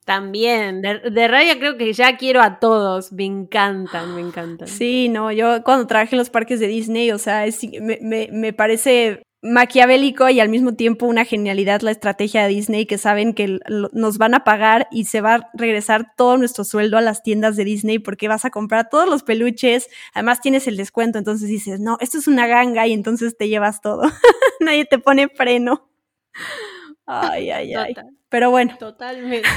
También, de, de, Raya creo que ya quiero a todos, me encantan, me encantan. Sí, no, yo cuando trabajé en los parques de Disney, o sea, es, me, me, me, parece maquiavélico y al mismo tiempo una genialidad la estrategia de Disney que saben que nos van a pagar y se va a regresar todo nuestro sueldo a las tiendas de Disney porque vas a comprar todos los peluches, además tienes el descuento, entonces dices, no, esto es una ganga y entonces te llevas todo, <laughs> nadie te pone freno. Ay, ay, ay. Pero bueno. Totalmente.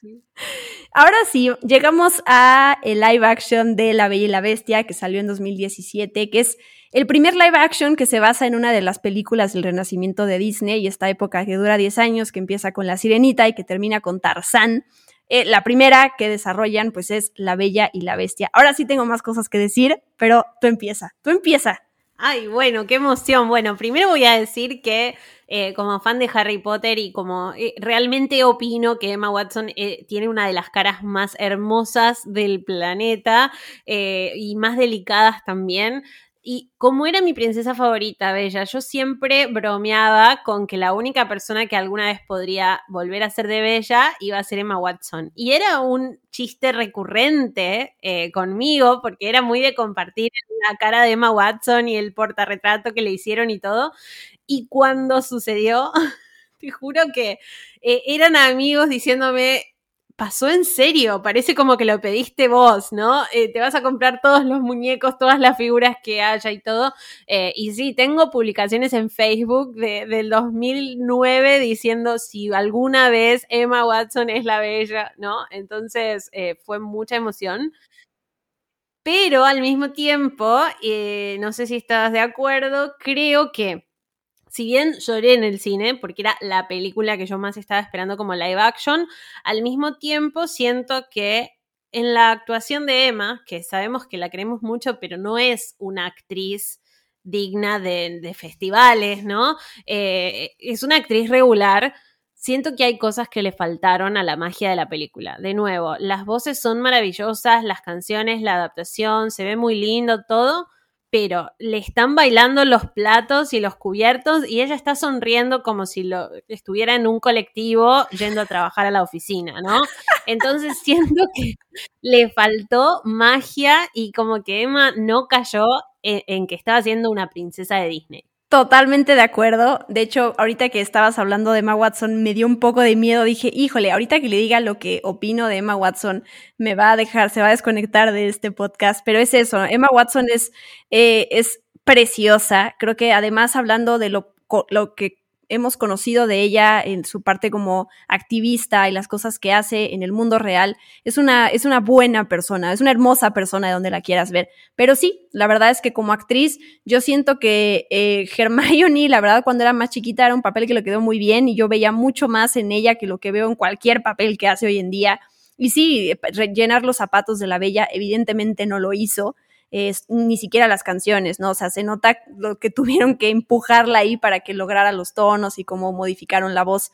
Sí. <laughs> Ahora sí, llegamos a el live action de La Bella y la Bestia, que salió en 2017, que es el primer live action que se basa en una de las películas del renacimiento de Disney y esta época que dura 10 años, que empieza con La Sirenita y que termina con Tarzán. Eh, la primera que desarrollan pues es La Bella y la Bestia. Ahora sí tengo más cosas que decir, pero tú empieza, tú empieza. Ay, bueno, qué emoción. Bueno, primero voy a decir que eh, como fan de Harry Potter y como eh, realmente opino que Emma Watson eh, tiene una de las caras más hermosas del planeta y más delicadas también. Y como era mi princesa favorita, Bella, yo siempre bromeaba con que la única persona que alguna vez podría volver a ser de Bella iba a ser Emma Watson. Y era un chiste recurrente eh, conmigo, porque era muy de compartir la cara de Emma Watson y el portarretrato que le hicieron y todo. Y cuando sucedió, <laughs> te juro que eh, eran amigos diciéndome, pasó en serio, parece como que lo pediste vos, ¿no? Eh, te vas a comprar todos los muñecos, todas las figuras que haya y todo. Eh, y sí, tengo publicaciones en Facebook de, del 2009 diciendo si alguna vez Emma Watson es la bella, ¿no? Entonces eh, fue mucha emoción. Pero al mismo tiempo, no sé si estás de acuerdo, creo que si bien lloré en el cine, porque era la película que yo más estaba esperando como live action, al mismo tiempo siento que en la actuación de Emma, que sabemos que la queremos mucho, pero no es una actriz digna de, de festivales, ¿no? Eh, es una actriz regular. Siento que hay cosas que le faltaron a la magia de la película. De nuevo, las voces son maravillosas, las canciones, la adaptación, se ve muy lindo todo, pero le están bailando los platos y los cubiertos y ella está sonriendo como si lo, estuviera en un colectivo yendo a trabajar a la oficina, ¿no? Entonces <laughs> siento que le faltó magia y como que Emma no cayó en, en que estaba siendo una princesa de Disney. Totalmente de acuerdo. De hecho, ahorita que estabas hablando de Emma Watson, me dio un poco de miedo. Dije, híjole, ahorita que le diga lo que opino de Emma Watson, me va a dejar, se va a desconectar de este podcast. Pero es eso, Emma Watson es, eh, es preciosa. Creo que además hablando de lo, lo que hemos conocido de ella en su parte como activista y las cosas que hace en el mundo real, es una, es una buena persona, es una hermosa persona de donde la quieras ver. Pero sí, la verdad es que como actriz, yo siento que eh, Hermione, la verdad, cuando era más chiquita era un papel que le quedó muy bien y yo veía mucho más en ella que lo que veo en cualquier papel que hace hoy en día. Y sí, llenar los zapatos de la bella, evidentemente no lo hizo es, ni siquiera las canciones, ¿no? O sea, se nota lo que <laughs> tuvieron que empujarla ahí para que lograra los tonos y cómo modificaron la voz.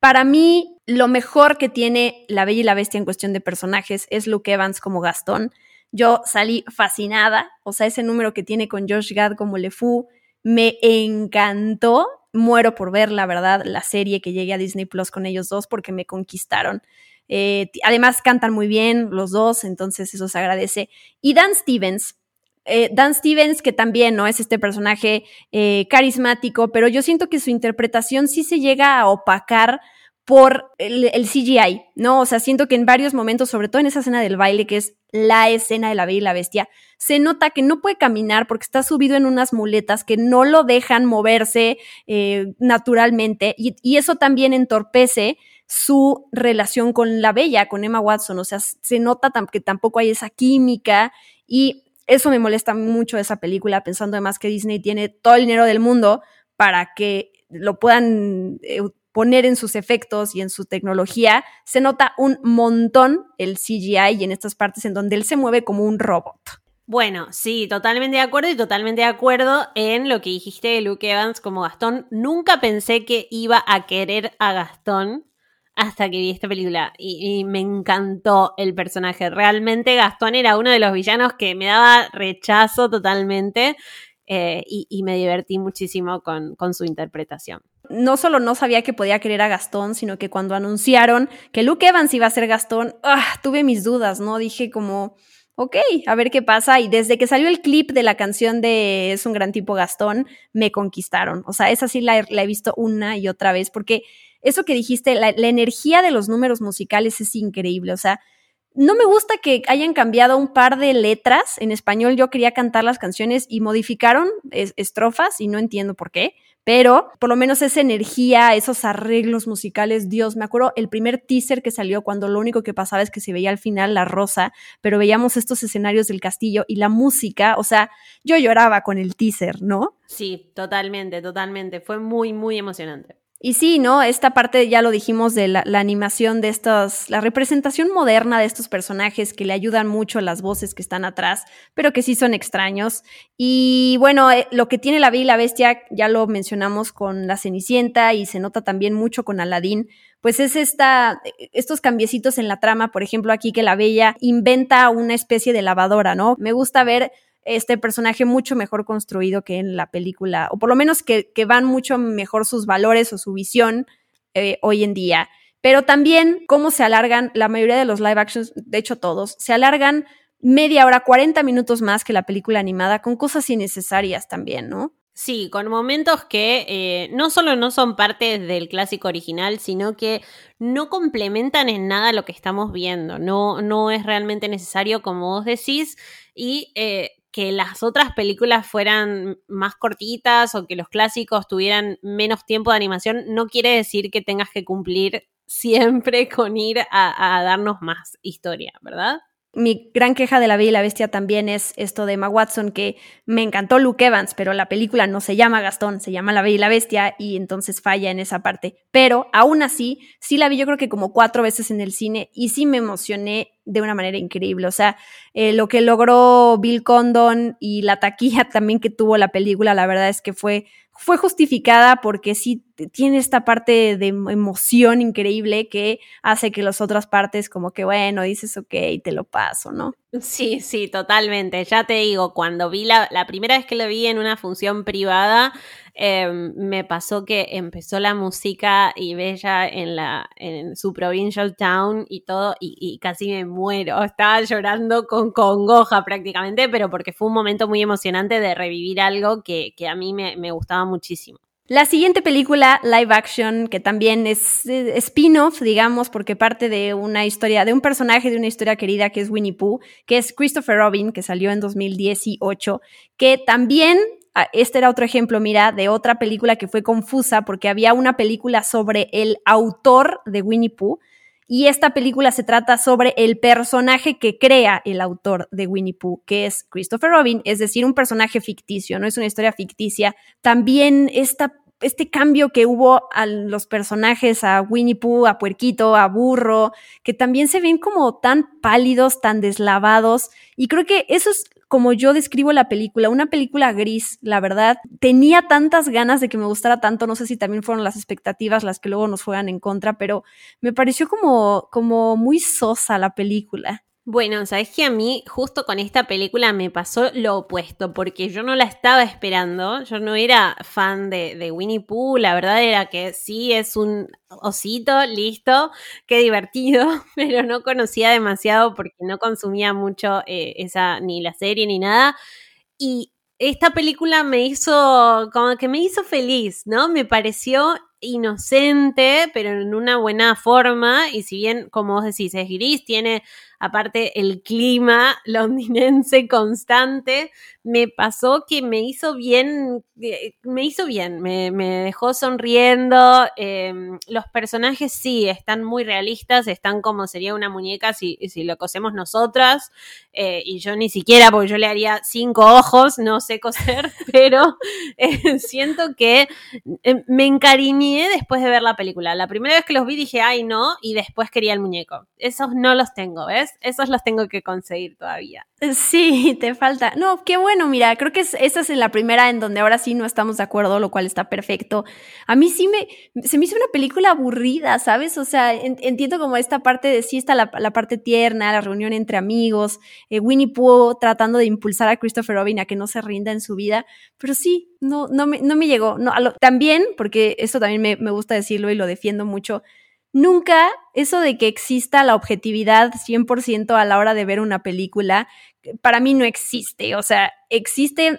Para mí, lo mejor que tiene La Bella y la Bestia en cuestión de personajes es Luke Evans como Gastón. Yo salí fascinada, o sea, ese número que tiene con Josh Gad como LeFou me encantó. Muero por ver, la verdad, la serie que llegue a Disney Plus con ellos dos porque me conquistaron. Eh, además cantan muy bien los dos, entonces eso se agradece. Y Dan Stevens, eh, Dan Stevens, que también no es este personaje eh, carismático, pero yo siento que su interpretación sí se llega a opacar por el, CGI, ¿no? O sea, siento que en varios momentos, sobre todo en esa escena del baile, que es la escena de la Bella y la Bestia, se nota que no puede caminar porque está subido en unas muletas que no lo dejan moverse naturalmente y, eso también entorpece su relación con la Bella, con Emma Watson. O sea, se nota que tampoco hay esa química y eso me molesta mucho esa película, pensando además que Disney tiene todo el dinero del mundo para que lo puedan eh, poner en sus efectos y en su tecnología. Se nota un montón el CGI y en estas partes en donde él se mueve como un robot. Bueno, sí, totalmente de acuerdo y totalmente de acuerdo en lo que dijiste de Luke Evans como Gastón. Nunca pensé que iba a querer a Gastón hasta que vi esta película y, me encantó el personaje. Realmente Gastón era uno de los villanos que me daba rechazo totalmente eh, y, me divertí muchísimo con, con, su interpretación. No solo no sabía que podía querer a Gastón, sino que cuando anunciaron que Luke Evans iba a ser Gastón, ¡ah! tuve mis dudas, ¿no? Dije como, ok, a ver qué pasa. Y desde que salió el clip de la canción de Es un gran tipo Gastón, me conquistaron. O sea, esa sí la, la he visto una y otra vez porque eso que dijiste, la, energía de los números musicales es increíble. O sea, No me gusta que hayan cambiado un par de letras. En español yo quería cantar las canciones y modificaron estrofas y no entiendo por qué. Pero por lo menos esa energía, esos arreglos musicales, Dios, me acuerdo el primer teaser que salió cuando lo único que pasaba es que se veía al final la rosa, pero veíamos estos escenarios del castillo y la música, o sea, yo lloraba con el teaser, ¿no? Sí, totalmente, totalmente. Fue muy, muy emocionante. Y sí, ¿no? Esta parte ya lo dijimos de la, animación de estos, la representación moderna de estos personajes que le ayudan mucho a las voces que están atrás, pero que sí son extraños. Y bueno, eh, lo que tiene la Bella y la Bestia, ya lo mencionamos con la Cenicienta y se nota también mucho con Aladdin, pues es esta, estos cambiecitos en la trama, por ejemplo, aquí que la Bella inventa una especie de lavadora, ¿no? Me gusta ver este personaje mucho mejor construido que en la película, o por lo menos que, van mucho mejor sus valores o su visión eh, hoy en día. Pero también cómo se alargan, la mayoría de los live actions, de hecho todos, se alargan media hora, 40 minutos más que la película animada, con cosas innecesarias también, ¿no? Sí, con momentos que eh, no solo no son parte del clásico original, sino que no complementan en nada lo que estamos viendo. No, no es realmente necesario, como vos decís, y eh, que las otras películas fueran más cortitas o que los clásicos tuvieran menos tiempo de animación, no quiere decir que tengas que cumplir siempre con ir a, darnos más historia, ¿verdad? Mi gran queja de La Bella y la Bestia también es esto de Emma Watson, que me encantó Luke Evans, pero la película no se llama Gastón, se llama La Bella y la Bestia y entonces falla en esa parte. Pero aún así, sí la vi yo creo que como cuatro veces en el cine y sí me emocioné de una manera increíble. O sea, eh, lo que logró Bill Condon y la taquilla <laughs> también que tuvo la película, la verdad es que fue fue justificada porque sí tiene esta parte de emoción increíble que hace que las otras partes como que bueno, dices ok, te lo paso, ¿no? Sí, sí, totalmente. Ya te digo, cuando vi la, la primera vez que lo vi en una función privada, Em, me pasó que empezó la música y Bella en, la, en su provincial town y todo, y, casi me muero. Estaba llorando con congoja prácticamente, pero porque fue un momento muy emocionante de revivir algo que, a mí me, me gustaba muchísimo. La siguiente película, live action, que también es spin-off, digamos, porque parte de una historia, de un personaje de una historia querida que es Winnie Pooh, que es Christopher Robin, que salió en 2018, que también Ah, este era otro ejemplo, mira, de otra película que fue confusa porque había una película sobre el autor de Winnie Pooh y esta película se trata sobre el personaje que crea el autor de Winnie Pooh, que es Christopher Robin, es decir, un personaje ficticio, no es una historia ficticia. También esta este cambio que hubo a los personajes, a Winnie Pooh, a Puerquito, a Burro, que también se ven como tan pálidos, tan deslavados. Y creo que eso es como yo describo la película, una película gris, la verdad. Tenía tantas ganas de que me gustara tanto, no sé si también fueron las expectativas las que luego nos juegan en contra, pero me pareció como, como muy sosa la película. Bueno, sabes que a mí justo con esta película me pasó lo opuesto, porque yo no la estaba esperando, yo no era fan de, Winnie Pooh, la verdad era que sí es un osito, listo, qué divertido, <laughs> pero no conocía demasiado porque no consumía mucho eh, esa, ni la serie ni nada. Y esta película me hizo, como que me hizo feliz, ¿no? Me pareció inocente, pero en una buena forma, y si bien, como vos decís, es gris, tiene aparte el clima <laughs> londinense constante, me pasó que me hizo bien, eh, me hizo bien, me, dejó sonriendo. Em, los personajes sí, están muy realistas, están como sería una muñeca si, si lo cosemos nosotras, eh, y yo ni siquiera, porque yo le haría cinco ojos, no sé coser, <laughs> pero eh, siento que me encariñé después de ver la película. La primera vez que los vi dije, ay no, y después quería el muñeco. Esos no los tengo, ¿ves? Esos los tengo que conseguir todavía. Sí, <laughs> te falta. No, qué bueno, mira, creo que esa es la primera en donde ahora sí no estamos de acuerdo, lo cual está perfecto. A mí sí me, se me hizo una película aburrida, ¿sabes? O sea, entiendo como esta parte de sí está la, parte tierna, la reunión entre amigos, eh, Winnie Pooh tratando de impulsar a Christopher Robin a que no se rinda en su vida, pero sí, no, no, me, no me llegó. No, también, porque eso también me, me gusta decirlo y lo defiendo mucho, nunca eso de que exista la objetividad 100% a la hora de ver una película, para mí no existe. O sea, existe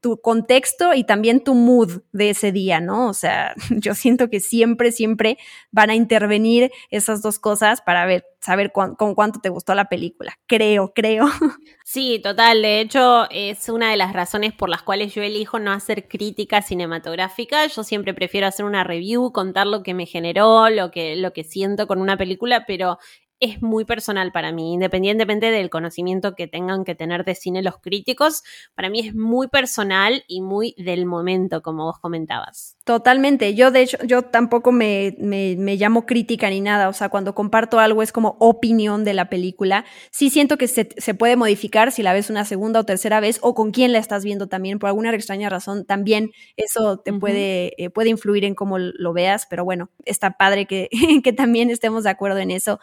tu, contexto y también tu mood de ese día, ¿no? O sea, <laughs> yo siento que siempre, siempre van a intervenir esas dos cosas para ver, saber con cuánto te gustó la película. Creo, creo. <laughs> Sí, total. De hecho, es una de las razones por las cuales yo elijo no hacer crítica cinematográfica. Yo siempre prefiero hacer una review, contar lo que me generó, lo que, lo que siento con una película, pero es muy personal para mí, independientemente del conocimiento que tengan que tener de cine los críticos, para mí es muy personal y muy del momento, como vos comentabas. Totalmente, yo de hecho, yo tampoco me, me, me, llamo crítica ni nada, o sea, cuando comparto algo es como opinión de la película, sí siento que se, se puede modificar si la ves una segunda o tercera vez o con quién la estás viendo también, por alguna extraña razón, también eso te puede, eh, puede influir en cómo lo veas, pero bueno, está padre que, <laughs> que también estemos de acuerdo en eso.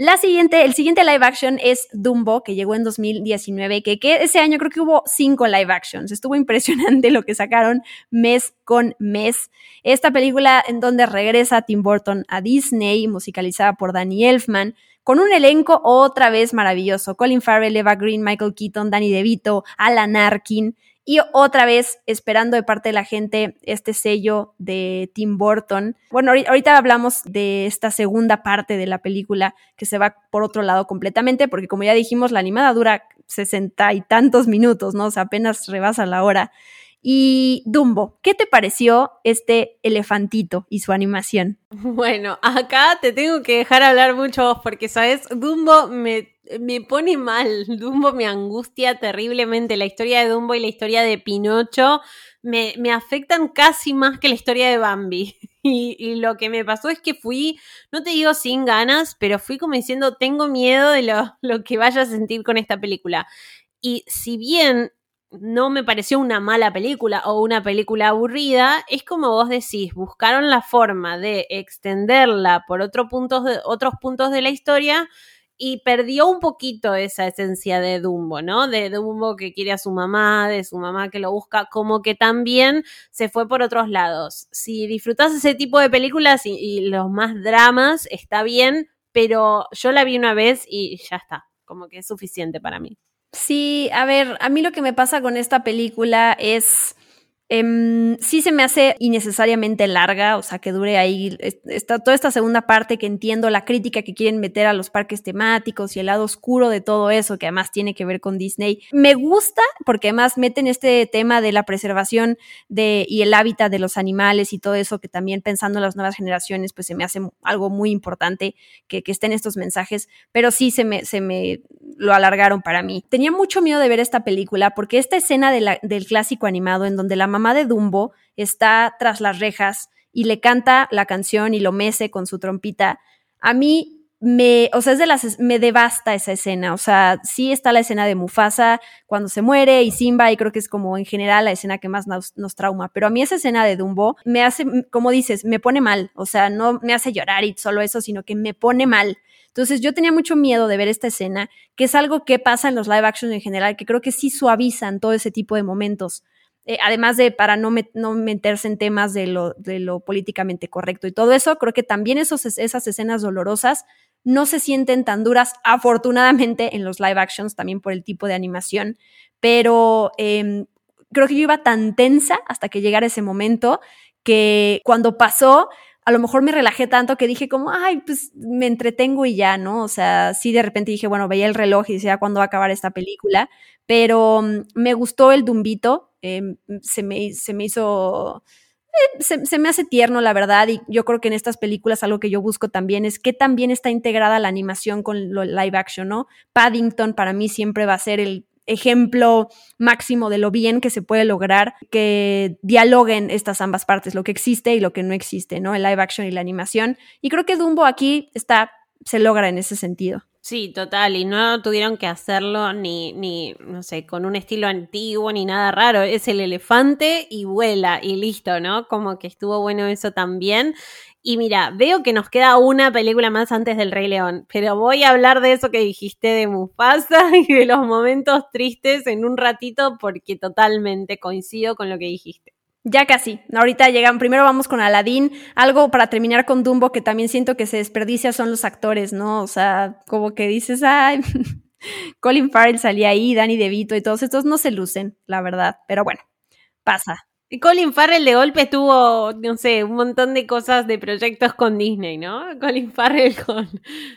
La siguiente, el siguiente live action es Dumbo, que llegó en 2019, que, que ese año creo que hubo cinco live actions. Estuvo impresionante lo que sacaron mes con mes. Esta película en donde regresa Tim Burton a Disney, musicalizada por Danny Elfman, con un elenco otra vez maravilloso. Colin Farrell, Eva Green, Michael Keaton, Danny DeVito, Alan Arkin. Y otra vez esperando de parte de la gente este sello de Tim Burton. Bueno, ahorita hablamos de esta segunda parte de la película que se va por otro lado completamente, porque como ya dijimos, la animada dura sesenta y tantos minutos, ¿no? O sea, apenas rebasa la hora. Y Dumbo, ¿qué te pareció este elefantito y su animación? Bueno, acá te tengo que dejar hablar mucho porque, ¿sabes? Dumbo me me pone mal. <laughs> Dumbo me angustia terriblemente. La historia de Dumbo y la historia de Pinocho me, me afectan casi más que la historia de Bambi. <laughs> Y, y, lo que me pasó es que fui, no te digo sin ganas, pero fui como diciendo, tengo miedo de lo, lo que vaya a sentir con esta película. Y si bien no me pareció una mala película o una película aburrida, es como vos decís, buscaron la forma de extenderla por otro otros puntos de la historia y perdió un poquito esa esencia de Dumbo, ¿no? De Dumbo que quiere a su mamá, de su mamá que lo busca, como que también se fue por otros lados. Si disfrutas ese tipo de películas y los más dramas, está bien, pero yo la vi una vez y ya está, como que es suficiente para mí. Sí, a ver, a mí lo que me pasa con esta película es Um, sí se me hace innecesariamente larga, o sea, que dure ahí esta, toda esta segunda parte que entiendo la crítica que quieren meter a los parques temáticos y el lado oscuro de todo eso, que además tiene que ver con Disney. Me gusta porque además meten este tema de la preservación de, y el hábitat de los animales y todo eso, que también pensando en las nuevas generaciones, pues se me hace algo muy importante que, que estén estos mensajes, pero sí se me, se me lo alargaron para mí. Tenía mucho miedo de ver esta película porque esta escena de la, del clásico animado en donde la mamá de Dumbo está tras las rejas y le canta la canción y lo mece con su trompita, a mí me, o sea, es de las, me devasta esa escena. O sea, sí está la escena de Mufasa cuando se muere y Simba, y creo que es como en general la escena que más nos, nos, trauma. Pero a mí esa escena de Dumbo me hace, como dices, me pone mal. O sea, no me hace llorar y solo eso, sino que me pone mal. Entonces yo tenía mucho miedo de ver esta escena, que es algo que pasa en los live action en general, que creo que sí suavizan todo ese tipo de momentos. Eh, además de para no, meterse en temas de lo, políticamente correcto y todo eso, creo que también esas escenas dolorosas no se sienten tan duras, afortunadamente, en los live actions, también por el tipo de animación, pero eh, creo que yo iba tan tensa hasta que llegara ese momento que cuando pasó, a lo mejor me relajé tanto que dije como, ay, pues me entretengo y ya, ¿no? O sea, sí de repente dije, bueno, veía el reloj y decía, ¿cuándo va a acabar esta película? Pero um, me gustó el Dumbito, Em, se, me, se me hizo... Eh, se, me hace tierno, la verdad, y yo creo que en estas películas algo que yo busco también es que también está integrada la animación con lo live action, ¿no? Paddington para mí siempre va a ser el ejemplo máximo de lo bien que se puede lograr que dialoguen estas ambas partes, lo que existe y lo que no existe, ¿no? El live action y la animación. Y creo que Dumbo aquí está, se logra en ese sentido. Sí, total, y no tuvieron que hacerlo ni, ni, no sé, con un estilo antiguo ni nada raro. Es el elefante y vuela y listo, ¿no? Como que estuvo bueno eso también. Y mira, veo que nos queda una película más antes del Rey León, pero voy a hablar de eso que dijiste de Mufasa <laughs> y de los momentos tristes en un ratito porque totalmente coincido con lo que dijiste. Ya casi. Ahorita llegan. Primero vamos con Aladdin. Algo para terminar con Dumbo que también siento que se desperdicia son los actores, ¿no? O sea, como que dices, ay, <laughs> Colin Farrell salía ahí, Danny DeVito y todos estos no se lucen, la verdad. Pero bueno, pasa. Y Colin Farrell de golpe tuvo, no sé, un montón de cosas de proyectos con Disney, ¿no? Colin Farrell <laughs> con...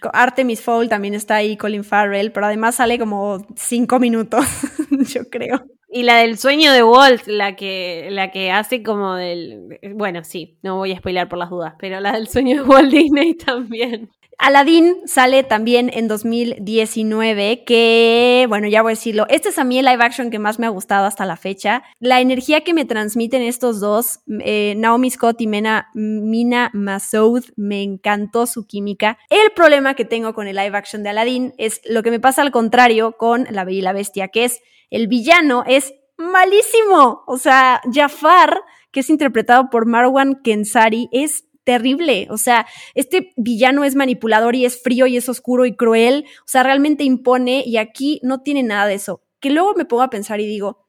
Co- Artemis Fowl también está ahí, Colin Farrell, pero además sale como cinco minutos, <laughs> yo creo. Y la del sueño de Walt, la que, la que hace como del... Bueno, sí, no voy a spoilar por las dudas, pero la del sueño de Walt Disney <laughs> también. Aladdin sale también en 2019, que, bueno, ya voy a decirlo, este es a mí el live action que más me ha gustado hasta la fecha. La energía que me transmiten estos dos, eh, Naomi Scott y Mena, Mina Masoud, me encantó su química. El problema que tengo con el live action de Aladdin es lo que me pasa al contrario con La Bella Bestia, que es el villano es malísimo. O sea, Jafar, que es interpretado por Marwan Kensari, es terrible. O sea, este villano es manipulador y es frío y es oscuro y cruel. O sea, realmente impone y aquí no tiene nada de eso. Que luego me pongo a pensar y digo,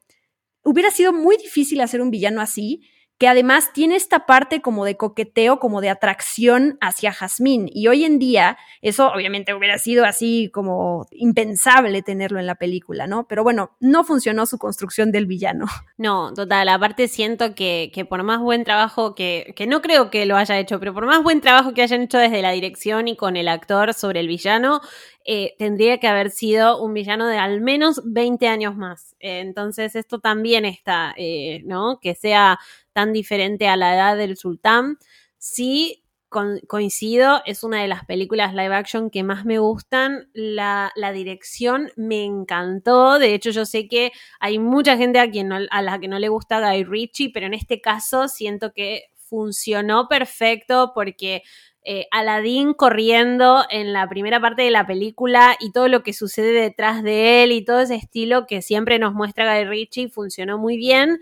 hubiera sido muy difícil hacer un villano así, que además tiene esta parte como de coqueteo, como de atracción hacia Jazmín. Y hoy en día, eso obviamente hubiera sido así como impensable tenerlo en la película, ¿no? Pero bueno, no funcionó su construcción del villano. <laughs> No, total, aparte siento que, que por más buen trabajo que, que no creo que lo haya hecho, pero por más buen trabajo que hayan hecho desde la dirección y con el actor sobre el villano, eh, tendría que haber sido un villano de al menos 20 años más. Eh, entonces esto también está, eh, ¿no? Que sea tan diferente a la edad del sultán. Sí, coincido, es una de las películas live action que más me gustan. La, dirección me encantó. De hecho, yo sé que hay mucha gente a, quien a la que no le gusta Guy Ritchie, pero en este caso siento que funcionó perfecto porque eh, Aladdin corriendo en la primera parte de la película y todo lo que sucede detrás de él y todo ese estilo que siempre nos muestra Guy Ritchie funcionó muy bien.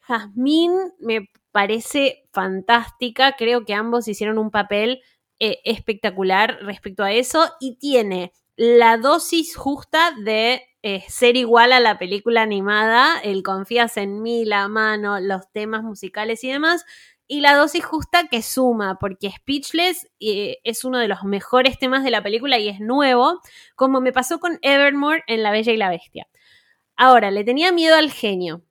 Jasmine me parece fantástica, creo que ambos hicieron un papel eh, espectacular respecto a eso y tiene la dosis justa de eh, ser igual a la película animada, el confías en mí, la mano, los temas musicales y demás, y la dosis justa que suma, porque Speechless eh, es uno de los mejores temas de la película y es nuevo, como me pasó con Evermore en La Bella y la Bestia. Ahora, le tenía miedo al genio,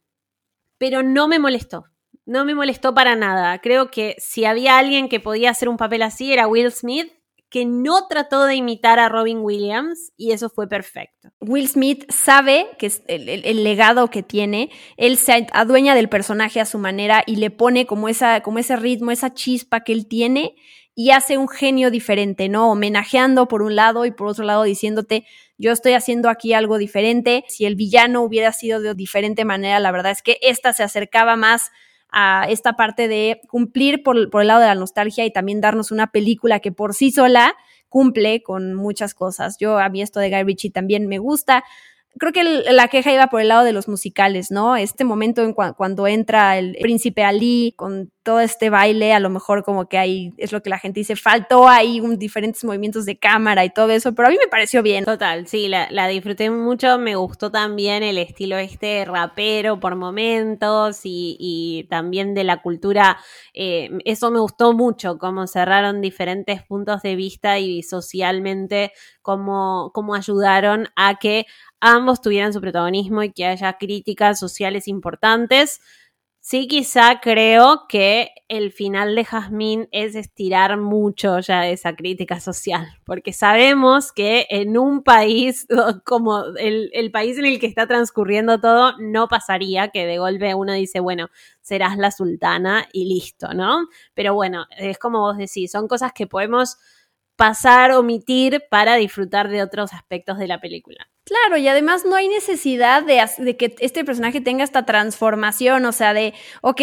pero no me molestó. No me molestó para nada. Creo que si había alguien que podía hacer un papel así era Will Smith, que no trató de imitar a Robin Williams y eso fue perfecto. Will Smith sabe que es el, legado que tiene, él se adueña del personaje a su manera y le pone como, esa, como ese ritmo, esa chispa que él tiene y hace un genio diferente, ¿no? Homenajeando por un lado y por otro lado diciéndote, yo estoy haciendo aquí algo diferente. Si el villano hubiera sido de diferente manera, la verdad es que esta se acercaba más a esta parte de cumplir por, el lado de la nostalgia y también darnos una película que por sí sola cumple con muchas cosas. Yo a mí esto de Guy Ritchie también me gusta. Creo que la queja iba por el lado de los musicales, ¿no? Este momento en cua- cuando entra el príncipe Ali con todo este baile, a lo mejor como que ahí es lo que la gente dice, faltó ahí diferentes movimientos de cámara y todo eso, pero a mí me pareció bien. Total, sí, la, disfruté mucho. Me gustó también el estilo este rapero por momentos y, y también de la cultura. eh, eso me gustó mucho, cómo cerraron diferentes puntos de vista y socialmente cómo, cómo ayudaron a que ambos tuvieran su protagonismo y que haya críticas sociales importantes. Sí, quizá creo que el final de Jazmín es estirar mucho ya esa crítica social, porque sabemos que en un país <laughs> como el, el país en el que está transcurriendo todo, no pasaría que de golpe uno dice, bueno, serás la sultana y listo, ¿no? Pero bueno, es como vos decís, son cosas que podemos pasar, omitir para disfrutar de otros aspectos de la película. Claro, y además no hay necesidad de, que este personaje tenga esta transformación, o sea, de, ok,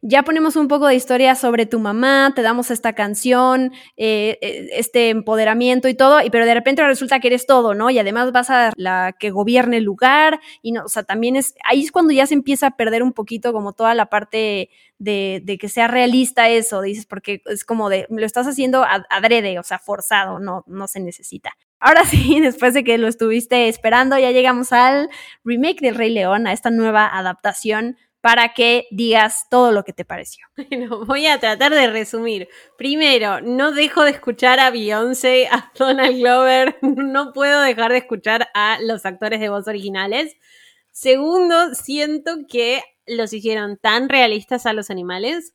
ya ponemos un poco de historia sobre tu mamá, te damos esta canción, eh, eh, este empoderamiento y todo, y pero de repente resulta que eres todo, ¿no? Y además vas a la que gobierne el lugar, y no, o sea, también es, ahí es cuando ya se empieza a perder un poquito como toda la parte de, de que sea realista eso, dices, porque es como de, lo estás haciendo ad- adrede, o sea, forzado, no, no se necesita. Ahora <laughs> sí, después de que lo estuviste esperando, ya llegamos al remake del Rey León, a esta nueva adaptación. para que digas todo lo que te pareció. <laughs> Voy a tratar de resumir. Primero, no dejo de escuchar a Beyoncé, a <laughs> Donald Glover, no puedo dejar de escuchar a los actores de voz originales. Segundo, siento que los hicieron tan realistas a los animales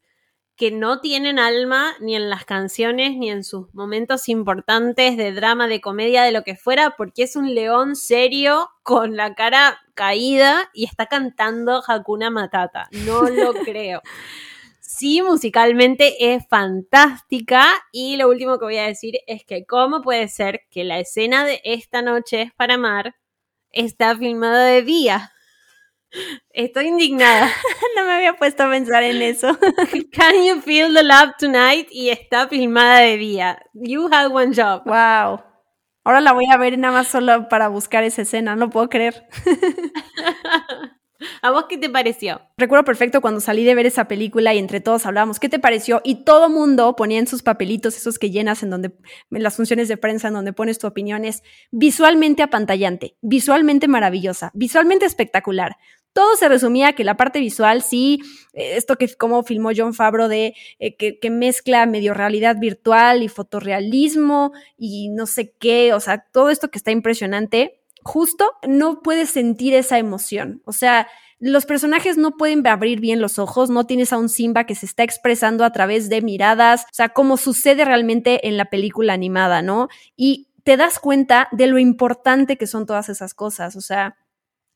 que no tienen alma ni en las canciones ni en sus momentos importantes de drama, de comedia, de lo que fuera, porque es un león serio con la cara caída y está cantando Hakuna Matata. No lo <laughs> creo. Sí, musicalmente es fantástica y lo último que voy a decir es que cómo puede ser que la escena de esta noche es para amar está filmada de día. Estoy indignada. <laughs> no me había puesto a pensar en eso. <laughs> Can you feel the love tonight? Y está filmada de día. You had one job. Wow. Ahora la voy a ver nada más solo para buscar esa escena, no puedo creer. <laughs> ¿A vos qué te pareció? Recuerdo perfecto cuando salí de ver esa película y entre todos hablábamos, ¿qué te pareció? Y todo mundo ponía en sus papelitos, esos que llenas en donde, en las funciones de prensa, en donde pones tu opinión, es visualmente apantallante, visualmente maravillosa, visualmente espectacular todo se resumía que la parte visual, sí, esto que como filmó John Fabro de eh, que, mezcla medio realidad virtual y fotorrealismo y no sé qué, o sea, todo esto que está impresionante, justo no puedes sentir esa emoción. O sea, los personajes no pueden abrir bien los ojos, no tienes a un Simba que se está expresando a través de miradas, o sea, como sucede realmente en la película animada, ¿no? Y te das cuenta de lo importante que son todas esas cosas, o sea,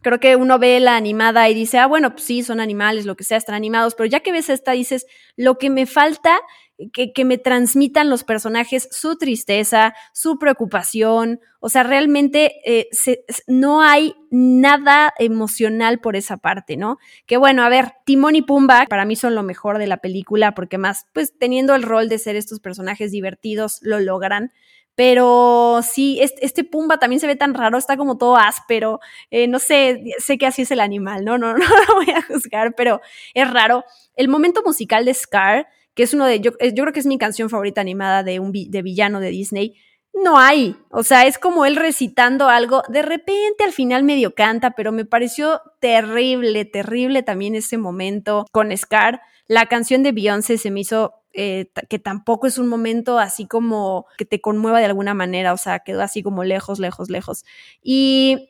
creo que uno ve la animada y dice, ah, bueno, pues sí, son animales, lo que sea, están animados, pero ya que ves esta, dices, lo que me falta, que, que me transmitan los personajes su tristeza, su preocupación, o sea, realmente eh, no hay nada emocional por esa parte, ¿no? Que bueno, a ver, Timón y Pumba para mí son lo mejor de la película, porque más, pues teniendo el rol de ser estos personajes divertidos, lo logran pero sí, este, Pumba también se ve tan raro, está como todo áspero. Eh, no sé, sé que así es el animal, ¿no? No, <laughs> no lo voy a juzgar, pero es raro. El momento musical de Scar, que es uno de, yo, yo creo que es mi canción favorita animada de un de villano de Disney, no hay. O sea, es como él recitando algo. De repente al final medio canta, pero me pareció terrible, terrible también ese momento con Scar. La canción de Beyoncé se me hizo eh, que tampoco es un momento así como que te conmueva de alguna manera, o sea, quedó así como lejos, lejos, lejos. Y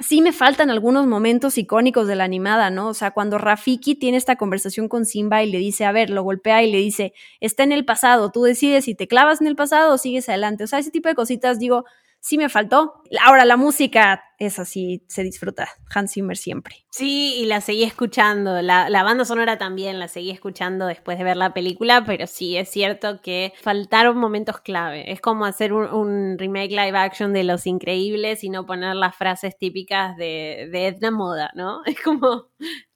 sí me faltan algunos momentos icónicos de la animada, ¿no? O sea, cuando Rafiki tiene esta conversación con Simba y le dice, a ver, lo golpea y le dice, está en el pasado, tú decides si te clavas en el pasado o sigues adelante. O sea, ese tipo de cositas, digo, sí me faltó. Ahora, la música es así, se disfruta. Hans Zimmer siempre. Sí, y la seguí escuchando. La, banda sonora también la seguí escuchando después de ver la película, pero sí, es cierto que faltaron momentos clave. Es como hacer un, remake live action de Los Increíbles y no poner las frases típicas de, de Edna Moda, ¿no? <laughs> Es como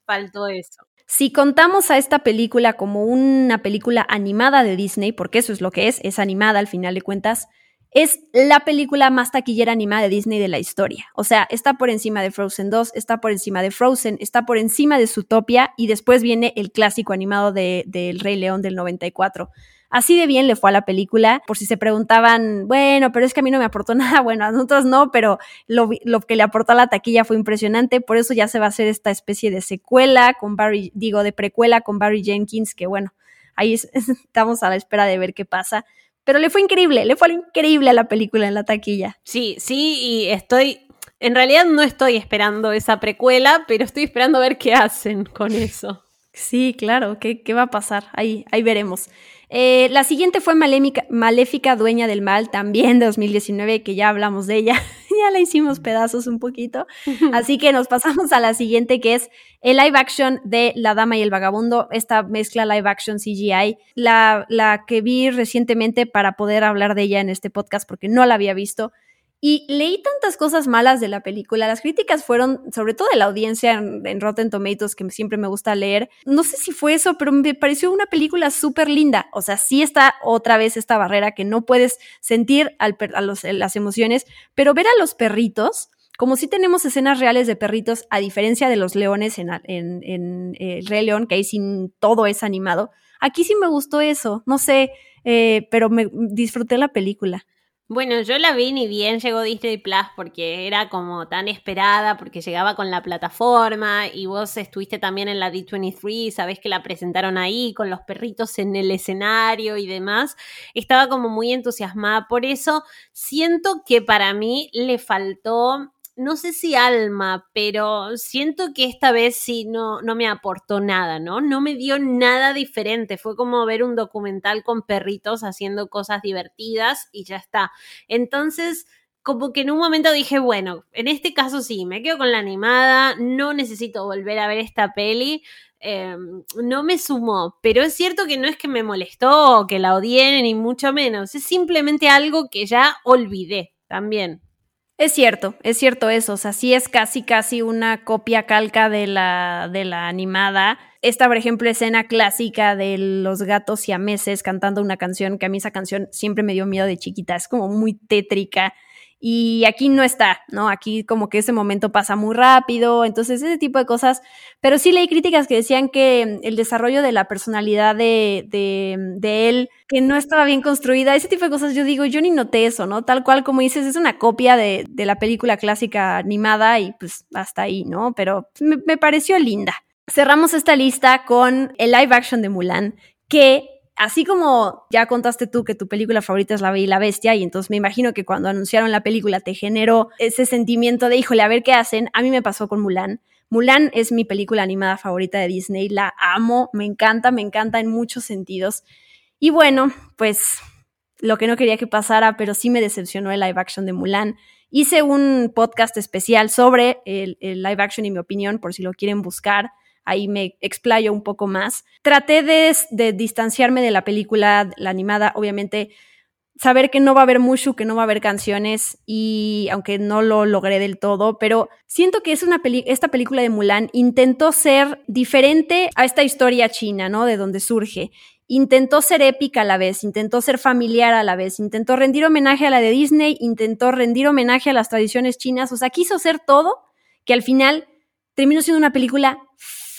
faltó eso. Si contamos a esta película como una película animada de Disney, porque eso es lo que es, es animada al final de cuentas, es la película más taquillera animada de Disney de la historia. O sea, está por encima de Frozen 2, está por encima de Frozen, está por encima de Zootopia y después viene el clásico animado del de, Rey León del 94. Así de bien le fue a la película, por si se preguntaban, bueno, pero es que a mí no me aportó <laughs> nada, bueno, a nosotros no, pero lo, lo, que le aportó a la taquilla fue impresionante, por eso ya se va a hacer esta especie de secuela con Barry, digo, de precuela con Barry Jenkins, que bueno, ahí <laughs> estamos a la espera de ver qué pasa pero le fue increíble, le fue increíble a la película en la taquilla. Sí, sí, y estoy, en realidad no estoy esperando esa precuela, pero estoy esperando ver qué hacen con eso. Sí, claro, ¿qué, qué va a pasar? Ahí, ahí veremos. Eh, la siguiente fue Maléfica, Dueña del Mal, también de 2019, que ya hablamos de ella, <laughs> ya la hicimos pedazos un poquito. <laughs> Así que nos pasamos a la siguiente, que es el live action de La Dama y el Vagabundo, esta mezcla live action CGI, la, la que vi recientemente para poder hablar de ella en este podcast porque no la había visto. Y leí tantas cosas malas de la película. Las críticas fueron, sobre todo de la audiencia en, Rotten Tomatoes, que siempre me gusta leer. No sé si fue eso, pero me pareció una película súper linda. O sea, sí está otra vez esta barrera que no puedes sentir a las emociones, pero ver a los perritos, como si tenemos escenas reales de perritos, a diferencia de los leones en, El Rey León, que ahí todo es animado. Aquí sí me gustó eso. No sé, eh, pero me disfruté la película. Bueno, yo la vi ni bien llegó Disney Plus porque era como tan esperada, porque llegaba con la plataforma y vos estuviste también en la D23, sabés que la presentaron ahí con los perritos en el escenario y demás. Estaba como muy entusiasmada por eso. Siento que para mí le faltó no sé si alma, pero siento que esta vez sí no, no me aportó nada, ¿no? No me dio nada diferente. Fue como ver un documental con perritos haciendo cosas divertidas y ya está. Entonces, como que en un momento dije, bueno, en este caso sí, me quedo con la animada, no necesito volver a ver esta peli. Em, no me sumó, pero es cierto que no es que me molestó o que la odié, ni mucho menos, es simplemente algo que ya olvidé también. Es cierto, es cierto eso. O sea, sí es casi, casi una copia calca de la, de la animada. Esta, por ejemplo, escena clásica de los gatos y meses cantando una canción, que a mí esa canción siempre me dio miedo de chiquita. Es como muy tétrica y aquí no está, ¿no? Aquí como que ese momento pasa muy rápido, entonces ese tipo de cosas, pero sí leí críticas que decían que el desarrollo de la personalidad de, de, él, que no estaba bien construida, ese tipo de cosas, yo digo, yo ni noté eso, ¿no? Tal cual como dices, es una copia de, de la película clásica animada y pues hasta ahí, ¿no? Pero me, me pareció linda. Cerramos esta lista con el live action de Mulan, que así como ya contaste tú que tu película favorita es La Bella y la Bestia, y entonces me imagino que cuando anunciaron la película te generó ese sentimiento de, híjole, a ver qué hacen, a mí me pasó con Mulan. Mulan es mi película animada favorita de Disney, la amo, me encanta, me encanta en muchos sentidos. Y bueno, pues lo que no quería que pasara, pero sí me decepcionó el live action de Mulan. Hice un podcast especial sobre el, el live action y mi opinión, por si lo quieren buscar ahí me explayo un poco más. Traté de, distanciarme de la película, la animada, obviamente saber que no va a haber Mushu, que no va a haber canciones y aunque no lo logré del todo, pero siento que es una peli esta película de Mulan intentó ser diferente a esta historia china, ¿no? De donde surge. Intentó ser épica a la vez, intentó ser familiar a la vez, intentó rendir homenaje a la de Disney, intentó rendir homenaje a las tradiciones chinas, o sea, quiso ser todo que al final terminó siendo una película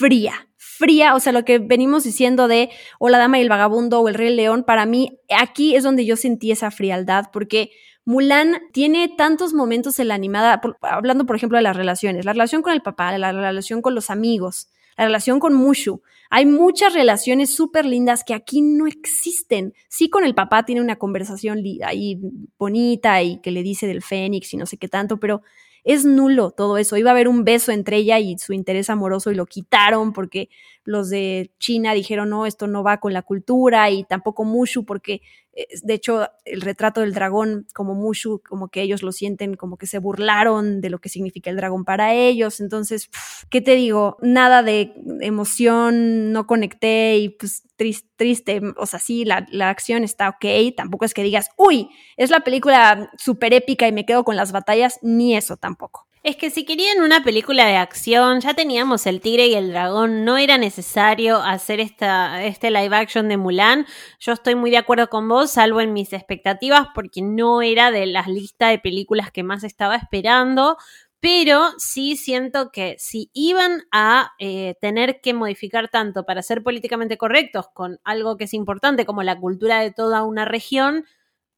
fría, fría, o sea, lo que venimos diciendo de o la dama y el vagabundo o el rey león, para mí aquí es donde yo sentí esa frialdad, porque Mulan tiene tantos momentos en la animada, hablando por ejemplo de las relaciones, la relación con el papá, la relación con los amigos, la relación con Mushu. Hay muchas relaciones súper lindas que aquí no existen. Sí, con el papá tiene una conversación ahí bonita y que le dice del Fénix y no sé qué tanto, pero es nulo todo eso. Iba a haber un beso entre ella y su interés amoroso y lo quitaron porque los de China dijeron, no, esto no va con la cultura y tampoco Mushu porque eh, de hecho el retrato del dragón como Mushu, como que ellos lo sienten como que se burlaron de lo que significa el dragón para ellos. Entonces, ¿qué te digo? Nada de emoción, no conecté y pues triste, o sea, sí, la, la, acción está ok, tampoco es que digas, uy, es la película súper épica y me quedo con las batallas, ni eso tampoco. Es que si querían una película de acción, ya teníamos el tigre y el dragón, no era necesario hacer esta, este live action de Mulan. Yo estoy muy de acuerdo con vos, salvo en mis expectativas, porque no era de las listas de películas que más estaba esperando. Pero sí siento que si iban a eh, tener que modificar tanto para ser políticamente correctos con algo que es importante como la cultura de toda una región,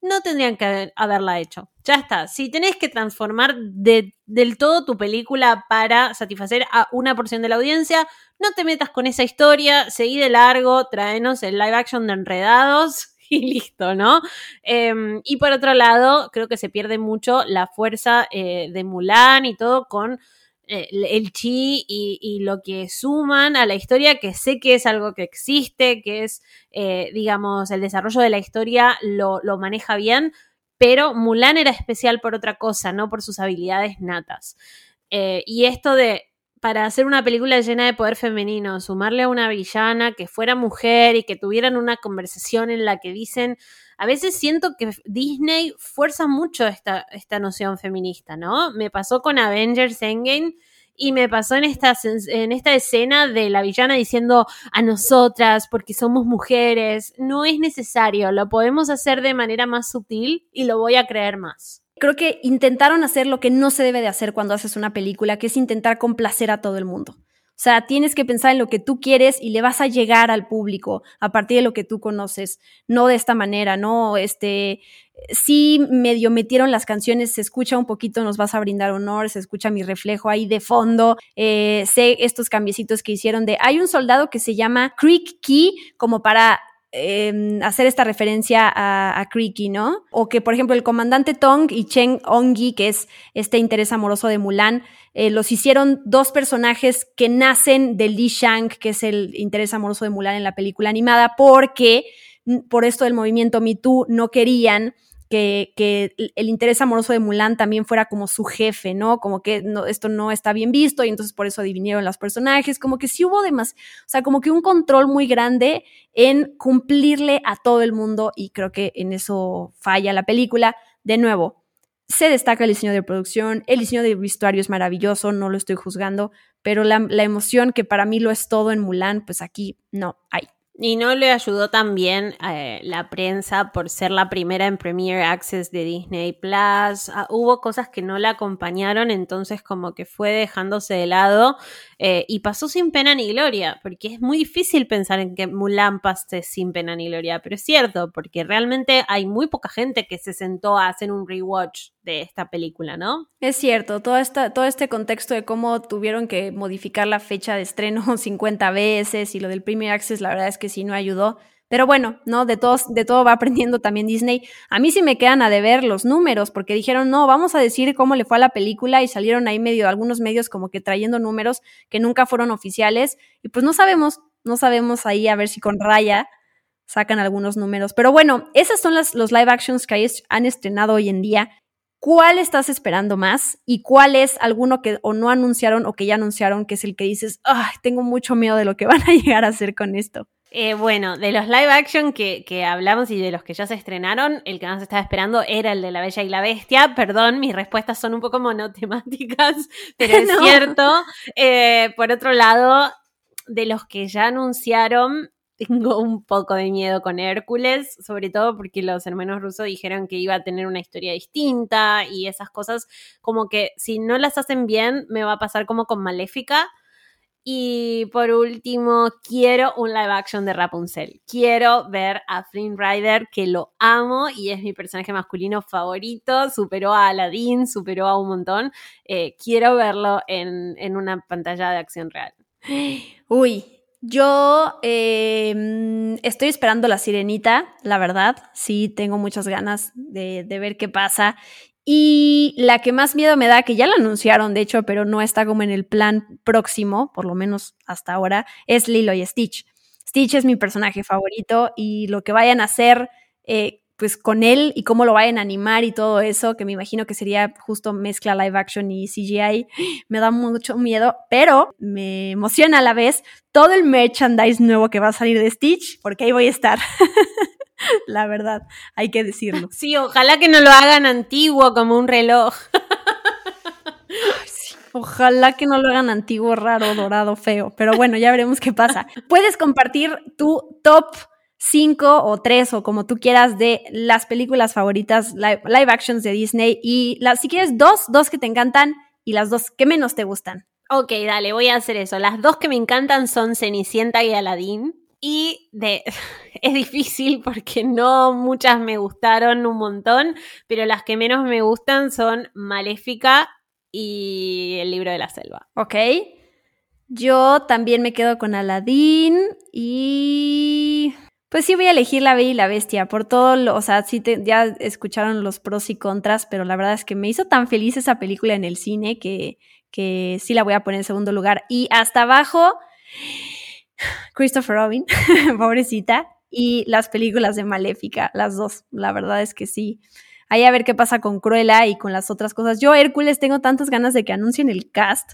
no tendrían que haberla hecho. Ya está. Si tenés que transformar del todo tu película para satisfacer a una porción de la audiencia, no te metas con esa historia, seguí de largo, tráenos el live action de Enredados <laughs> y listo, ¿no? Em, y por otro lado, creo que se pierde mucho la fuerza eh, de Mulan y todo con el chi y, lo que suman a la historia, que sé que es algo que existe, que es, eh, digamos, el desarrollo de la historia lo, maneja bien, pero Mulan era especial por otra cosa, no por sus habilidades natas. Eh, y esto de, para hacer una película llena de poder femenino, sumarle a una villana que fuera mujer y que tuvieran una conversación en la que dicen, a veces siento que Disney fuerza mucho esta, esta noción feminista, ¿no? Me pasó con Avengers Endgame y me pasó en esta, en esta escena de la villana diciendo a nosotras porque somos mujeres. No es necesario, lo podemos hacer de manera más sutil y lo voy a creer más. Creo que intentaron hacer lo que no se debe de hacer cuando haces una película, que es intentar complacer a todo el mundo. Sea, tienes que pensar en lo que tú quieres y le vas a llegar al público a partir de lo que tú conoces, no de esta manera, ¿no? Este, sí medio metieron las canciones, se escucha un poquito, nos vas a brindar honor, se escucha mi reflejo ahí de fondo, eh, sé estos cambiecitos que hicieron de, hay un soldado que se llama Creek Key, como para em, hacer esta referencia a, a, Creaky, ¿no? O que, por ejemplo, el comandante Tong y Cheng Ongi, que es este interés amoroso de Mulan, eh, los hicieron dos personajes que nacen de Li Shang, que es el interés amoroso de Mulan en la película animada, porque por esto del movimiento Me Too no querían que, el interés amoroso de Mulan también fuera como su jefe, ¿no? Como que no, esto no está bien visto y entonces por eso divinieron los personajes, como que sí hubo demás, o sea, como que un control muy grande en cumplirle a todo el mundo y creo que en eso falla la película. De nuevo, se destaca el diseño de producción, el diseño de vestuario es maravilloso, no lo estoy juzgando, pero la emoción que para mí lo es todo en Mulan, pues aquí no hay. Y no le ayudó también eh, la prensa por ser la primera en Premier Access de Disney Plus. Ah, hubo cosas que no la acompañaron, entonces como que fue dejándose de lado eh, y pasó sin pena ni gloria, porque es muy difícil pensar en que Mulan pase sin pena ni gloria, pero es cierto, porque realmente hay muy poca gente que se sentó a hacer un rewatch de esta película, ¿no? Es cierto, todo, todo este contexto de cómo tuvieron que modificar la fecha de estreno <laughs> 50 veces y lo del Premier Access, la verdad es que sí no ayudó. Pero bueno, ¿no? De, todos, de todo va aprendiendo también Disney. A mí sí me quedan a deber los números, porque dijeron, no, vamos a decir cómo le fue a la película y salieron ahí medio, algunos medios como que trayendo números que nunca fueron oficiales. Y pues no sabemos, no sabemos ahí a ver si con Raya sacan algunos números. Pero bueno, esos son las, los live actions que han estrenado hoy en día. ¿Cuál estás esperando más? ¿Y cuál es alguno que o no anunciaron o que ya anunciaron que es el que dices, ay, tengo mucho miedo de lo que <laughs> van a llegar a hacer con esto? Eh, bueno, de los live action que, que, hablamos y de los que ya se estrenaron, el que más estaba esperando era el de La Bella y la Bestia. Perdón, mis respuestas son un poco monotemáticas, <laughs> pero es cierto. Eh, por otro lado, de los que ya anunciaron, tengo un poco de miedo con Hércules, sobre todo porque los hermanos rusos dijeron que iba a tener una historia distinta y esas cosas, como que si no las hacen bien, me va a pasar como con Maléfica. Y por último, quiero un live action de Rapunzel. Quiero ver a Flynn Rider, que lo amo y es mi personaje masculino favorito. Superó a Aladdin, superó a un montón. Eh, quiero verlo en, en una pantalla de acción real. <gasps> Uy, yo eh, estoy esperando la sirenita, la verdad. Sí, tengo muchas ganas de, de, ver qué pasa. Y la que más miedo me da, que ya la anunciaron, de hecho, pero no está como en el plan próximo, por lo menos hasta ahora, es Lilo y Stitch. Stitch es mi personaje favorito y lo que vayan a hacer eh, pues con él y cómo lo vayan a animar y todo eso, que me imagino que sería justo mezcla live action y CGI, <gasps> me da mucho miedo, pero me emociona a la vez todo el merchandise nuevo que va a salir de Stitch, porque ahí voy a estar. <laughs> <laughs> la verdad, hay que decirlo. Sí, ojalá que no lo hagan antiguo como un reloj. Ojalá que no lo hagan antiguo, raro, dorado, feo. Pero bueno, ya veremos qué pasa. <laughs> Puedes compartir tu top cinco o tres o como tú quieras de las películas favoritas live, actions de Disney y si quieres dos, dos que te encantan y las dos que menos te gustan. Ok, dale, voy a hacer eso. Las dos que me encantan son Cenicienta y Aladdin. Y de, <laughs> es difícil porque no muchas me gustaron un montón, pero las que menos me gustan son Maléfica y El libro de la selva. Ok. Yo también me quedo con Aladdin y pues sí voy a elegir La Bella y la Bestia por todo, lo, o sea, sí ya escucharon los pros y contras, pero la verdad es que me hizo tan feliz esa película en el cine que, que sí la voy a poner en segundo lugar. Y hasta abajo, Christopher Robin, <laughs> pobrecita, y las películas de Maléfica, las dos, la verdad es que sí. Ahí a ver qué pasa con Cruella y con las otras cosas. Yo, Hércules, tengo tantas ganas de que anuncien el cast,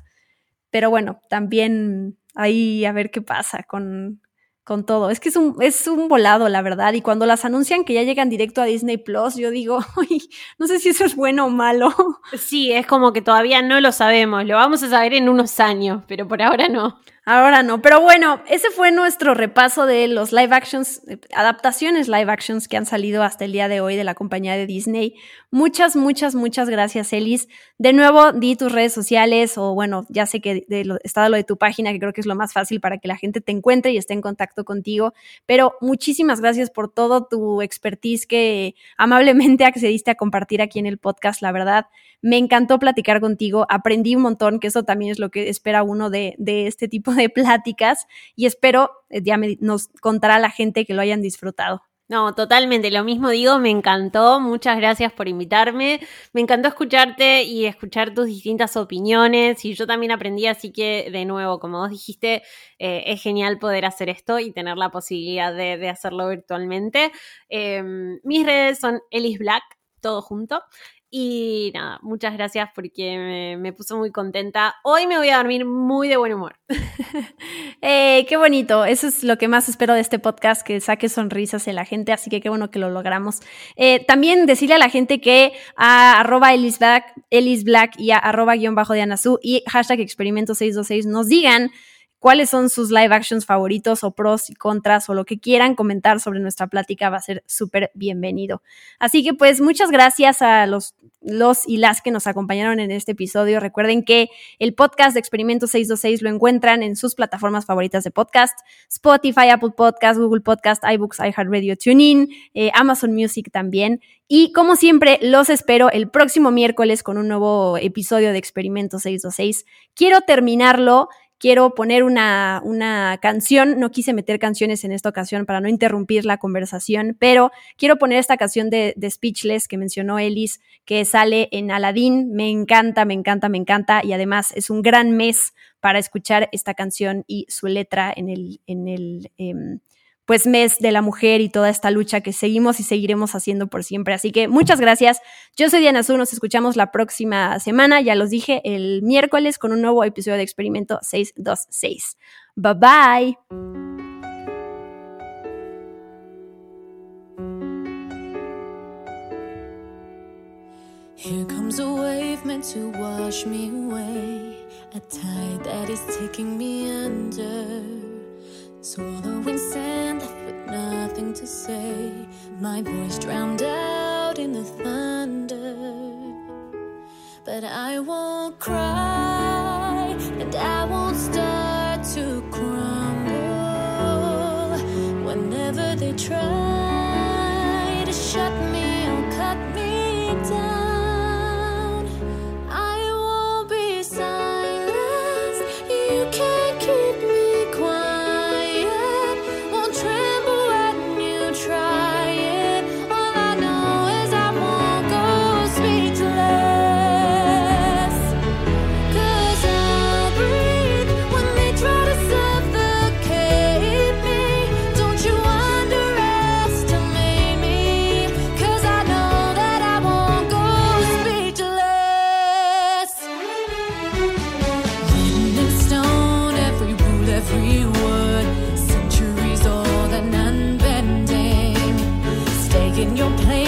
pero bueno, también ahí a ver qué pasa con, con todo. Es que es un, es un volado, la verdad. Y cuando las anuncian que ya llegan directo a Disney Plus, yo digo, <laughs> no sé si eso es bueno o malo. Sí, es como que todavía no lo sabemos. Lo vamos a saber en unos años, pero por ahora no. Ahora no, pero bueno, ese fue nuestro repaso de los live actions, adaptaciones live actions que han salido hasta el día de hoy de la compañía de Disney. Muchas, muchas, muchas gracias, Elis. De nuevo, di tus redes sociales o bueno, ya sé que de lo, está lo de tu página, que creo que es lo más fácil para que la gente te encuentre y esté en contacto contigo. Pero muchísimas gracias por todo tu expertise que amablemente <laughs> accediste a compartir aquí en el podcast, la verdad. Me encantó platicar contigo, aprendí un montón, que eso también es lo que espera uno de, de este tipo de pláticas y espero eh, ya nos contará la gente que lo hayan disfrutado. No, totalmente, lo mismo digo, me encantó, muchas gracias por invitarme, me encantó escucharte y escuchar tus distintas opiniones y yo también aprendí, así que de nuevo, como vos dijiste, eh, es genial poder hacer esto y tener la posibilidad de, de hacerlo virtualmente. Eh, mis redes son Elis Black, todo junto. Y nada, muchas gracias porque me, puso muy contenta. Hoy me voy a dormir muy de buen humor. <laughs> eh, qué bonito. Eso es lo que más espero de este podcast, que saque sonrisas en la gente. Así que qué bueno que lo logramos. Eh, también decirle a la gente que a arroba Elis Black, Elis Black y a arroba guion bajo de Anazú y hashtag experimento 626 nos digan cuáles son sus live actions favoritos o pros y contras o lo que quieran comentar sobre nuestra plática va a ser súper bienvenido. Así que pues muchas gracias a los, los y las que nos acompañaron en este episodio. Recuerden que el podcast de Experimento 626 lo encuentran en sus plataformas favoritas de podcast, Spotify, Apple Podcast, Google Podcast, iBooks, iHeartRadio, TuneIn, eh, Amazon Music también. Y como siempre, los espero el próximo miércoles con un nuevo episodio de Experimento 626. Quiero terminarlo quiero poner una, una, canción. No quise meter canciones en esta ocasión para no interrumpir la conversación, pero quiero poner esta canción de, de Speechless que mencionó Ellis, que sale en Aladdin. Me encanta, me encanta, me encanta. Y además es un gran mes para escuchar esta canción y su letra en el, en el eh, pues mes de la mujer y toda esta lucha que seguimos y seguiremos haciendo por siempre. Así que muchas gracias. Yo soy Diana Azul, nos escuchamos la próxima semana, ya los dije, el miércoles con un nuevo episodio de Experimento 626. Bye bye. Here comes a wave to wash me away, a tide that is taking me under. Swallowing sand left with nothing to say. My voice drowned out in the thunder. But I won't cry and I won't start to crumble. Whenever they try to shut me every word. Centuries old and unbending. Stay in your place,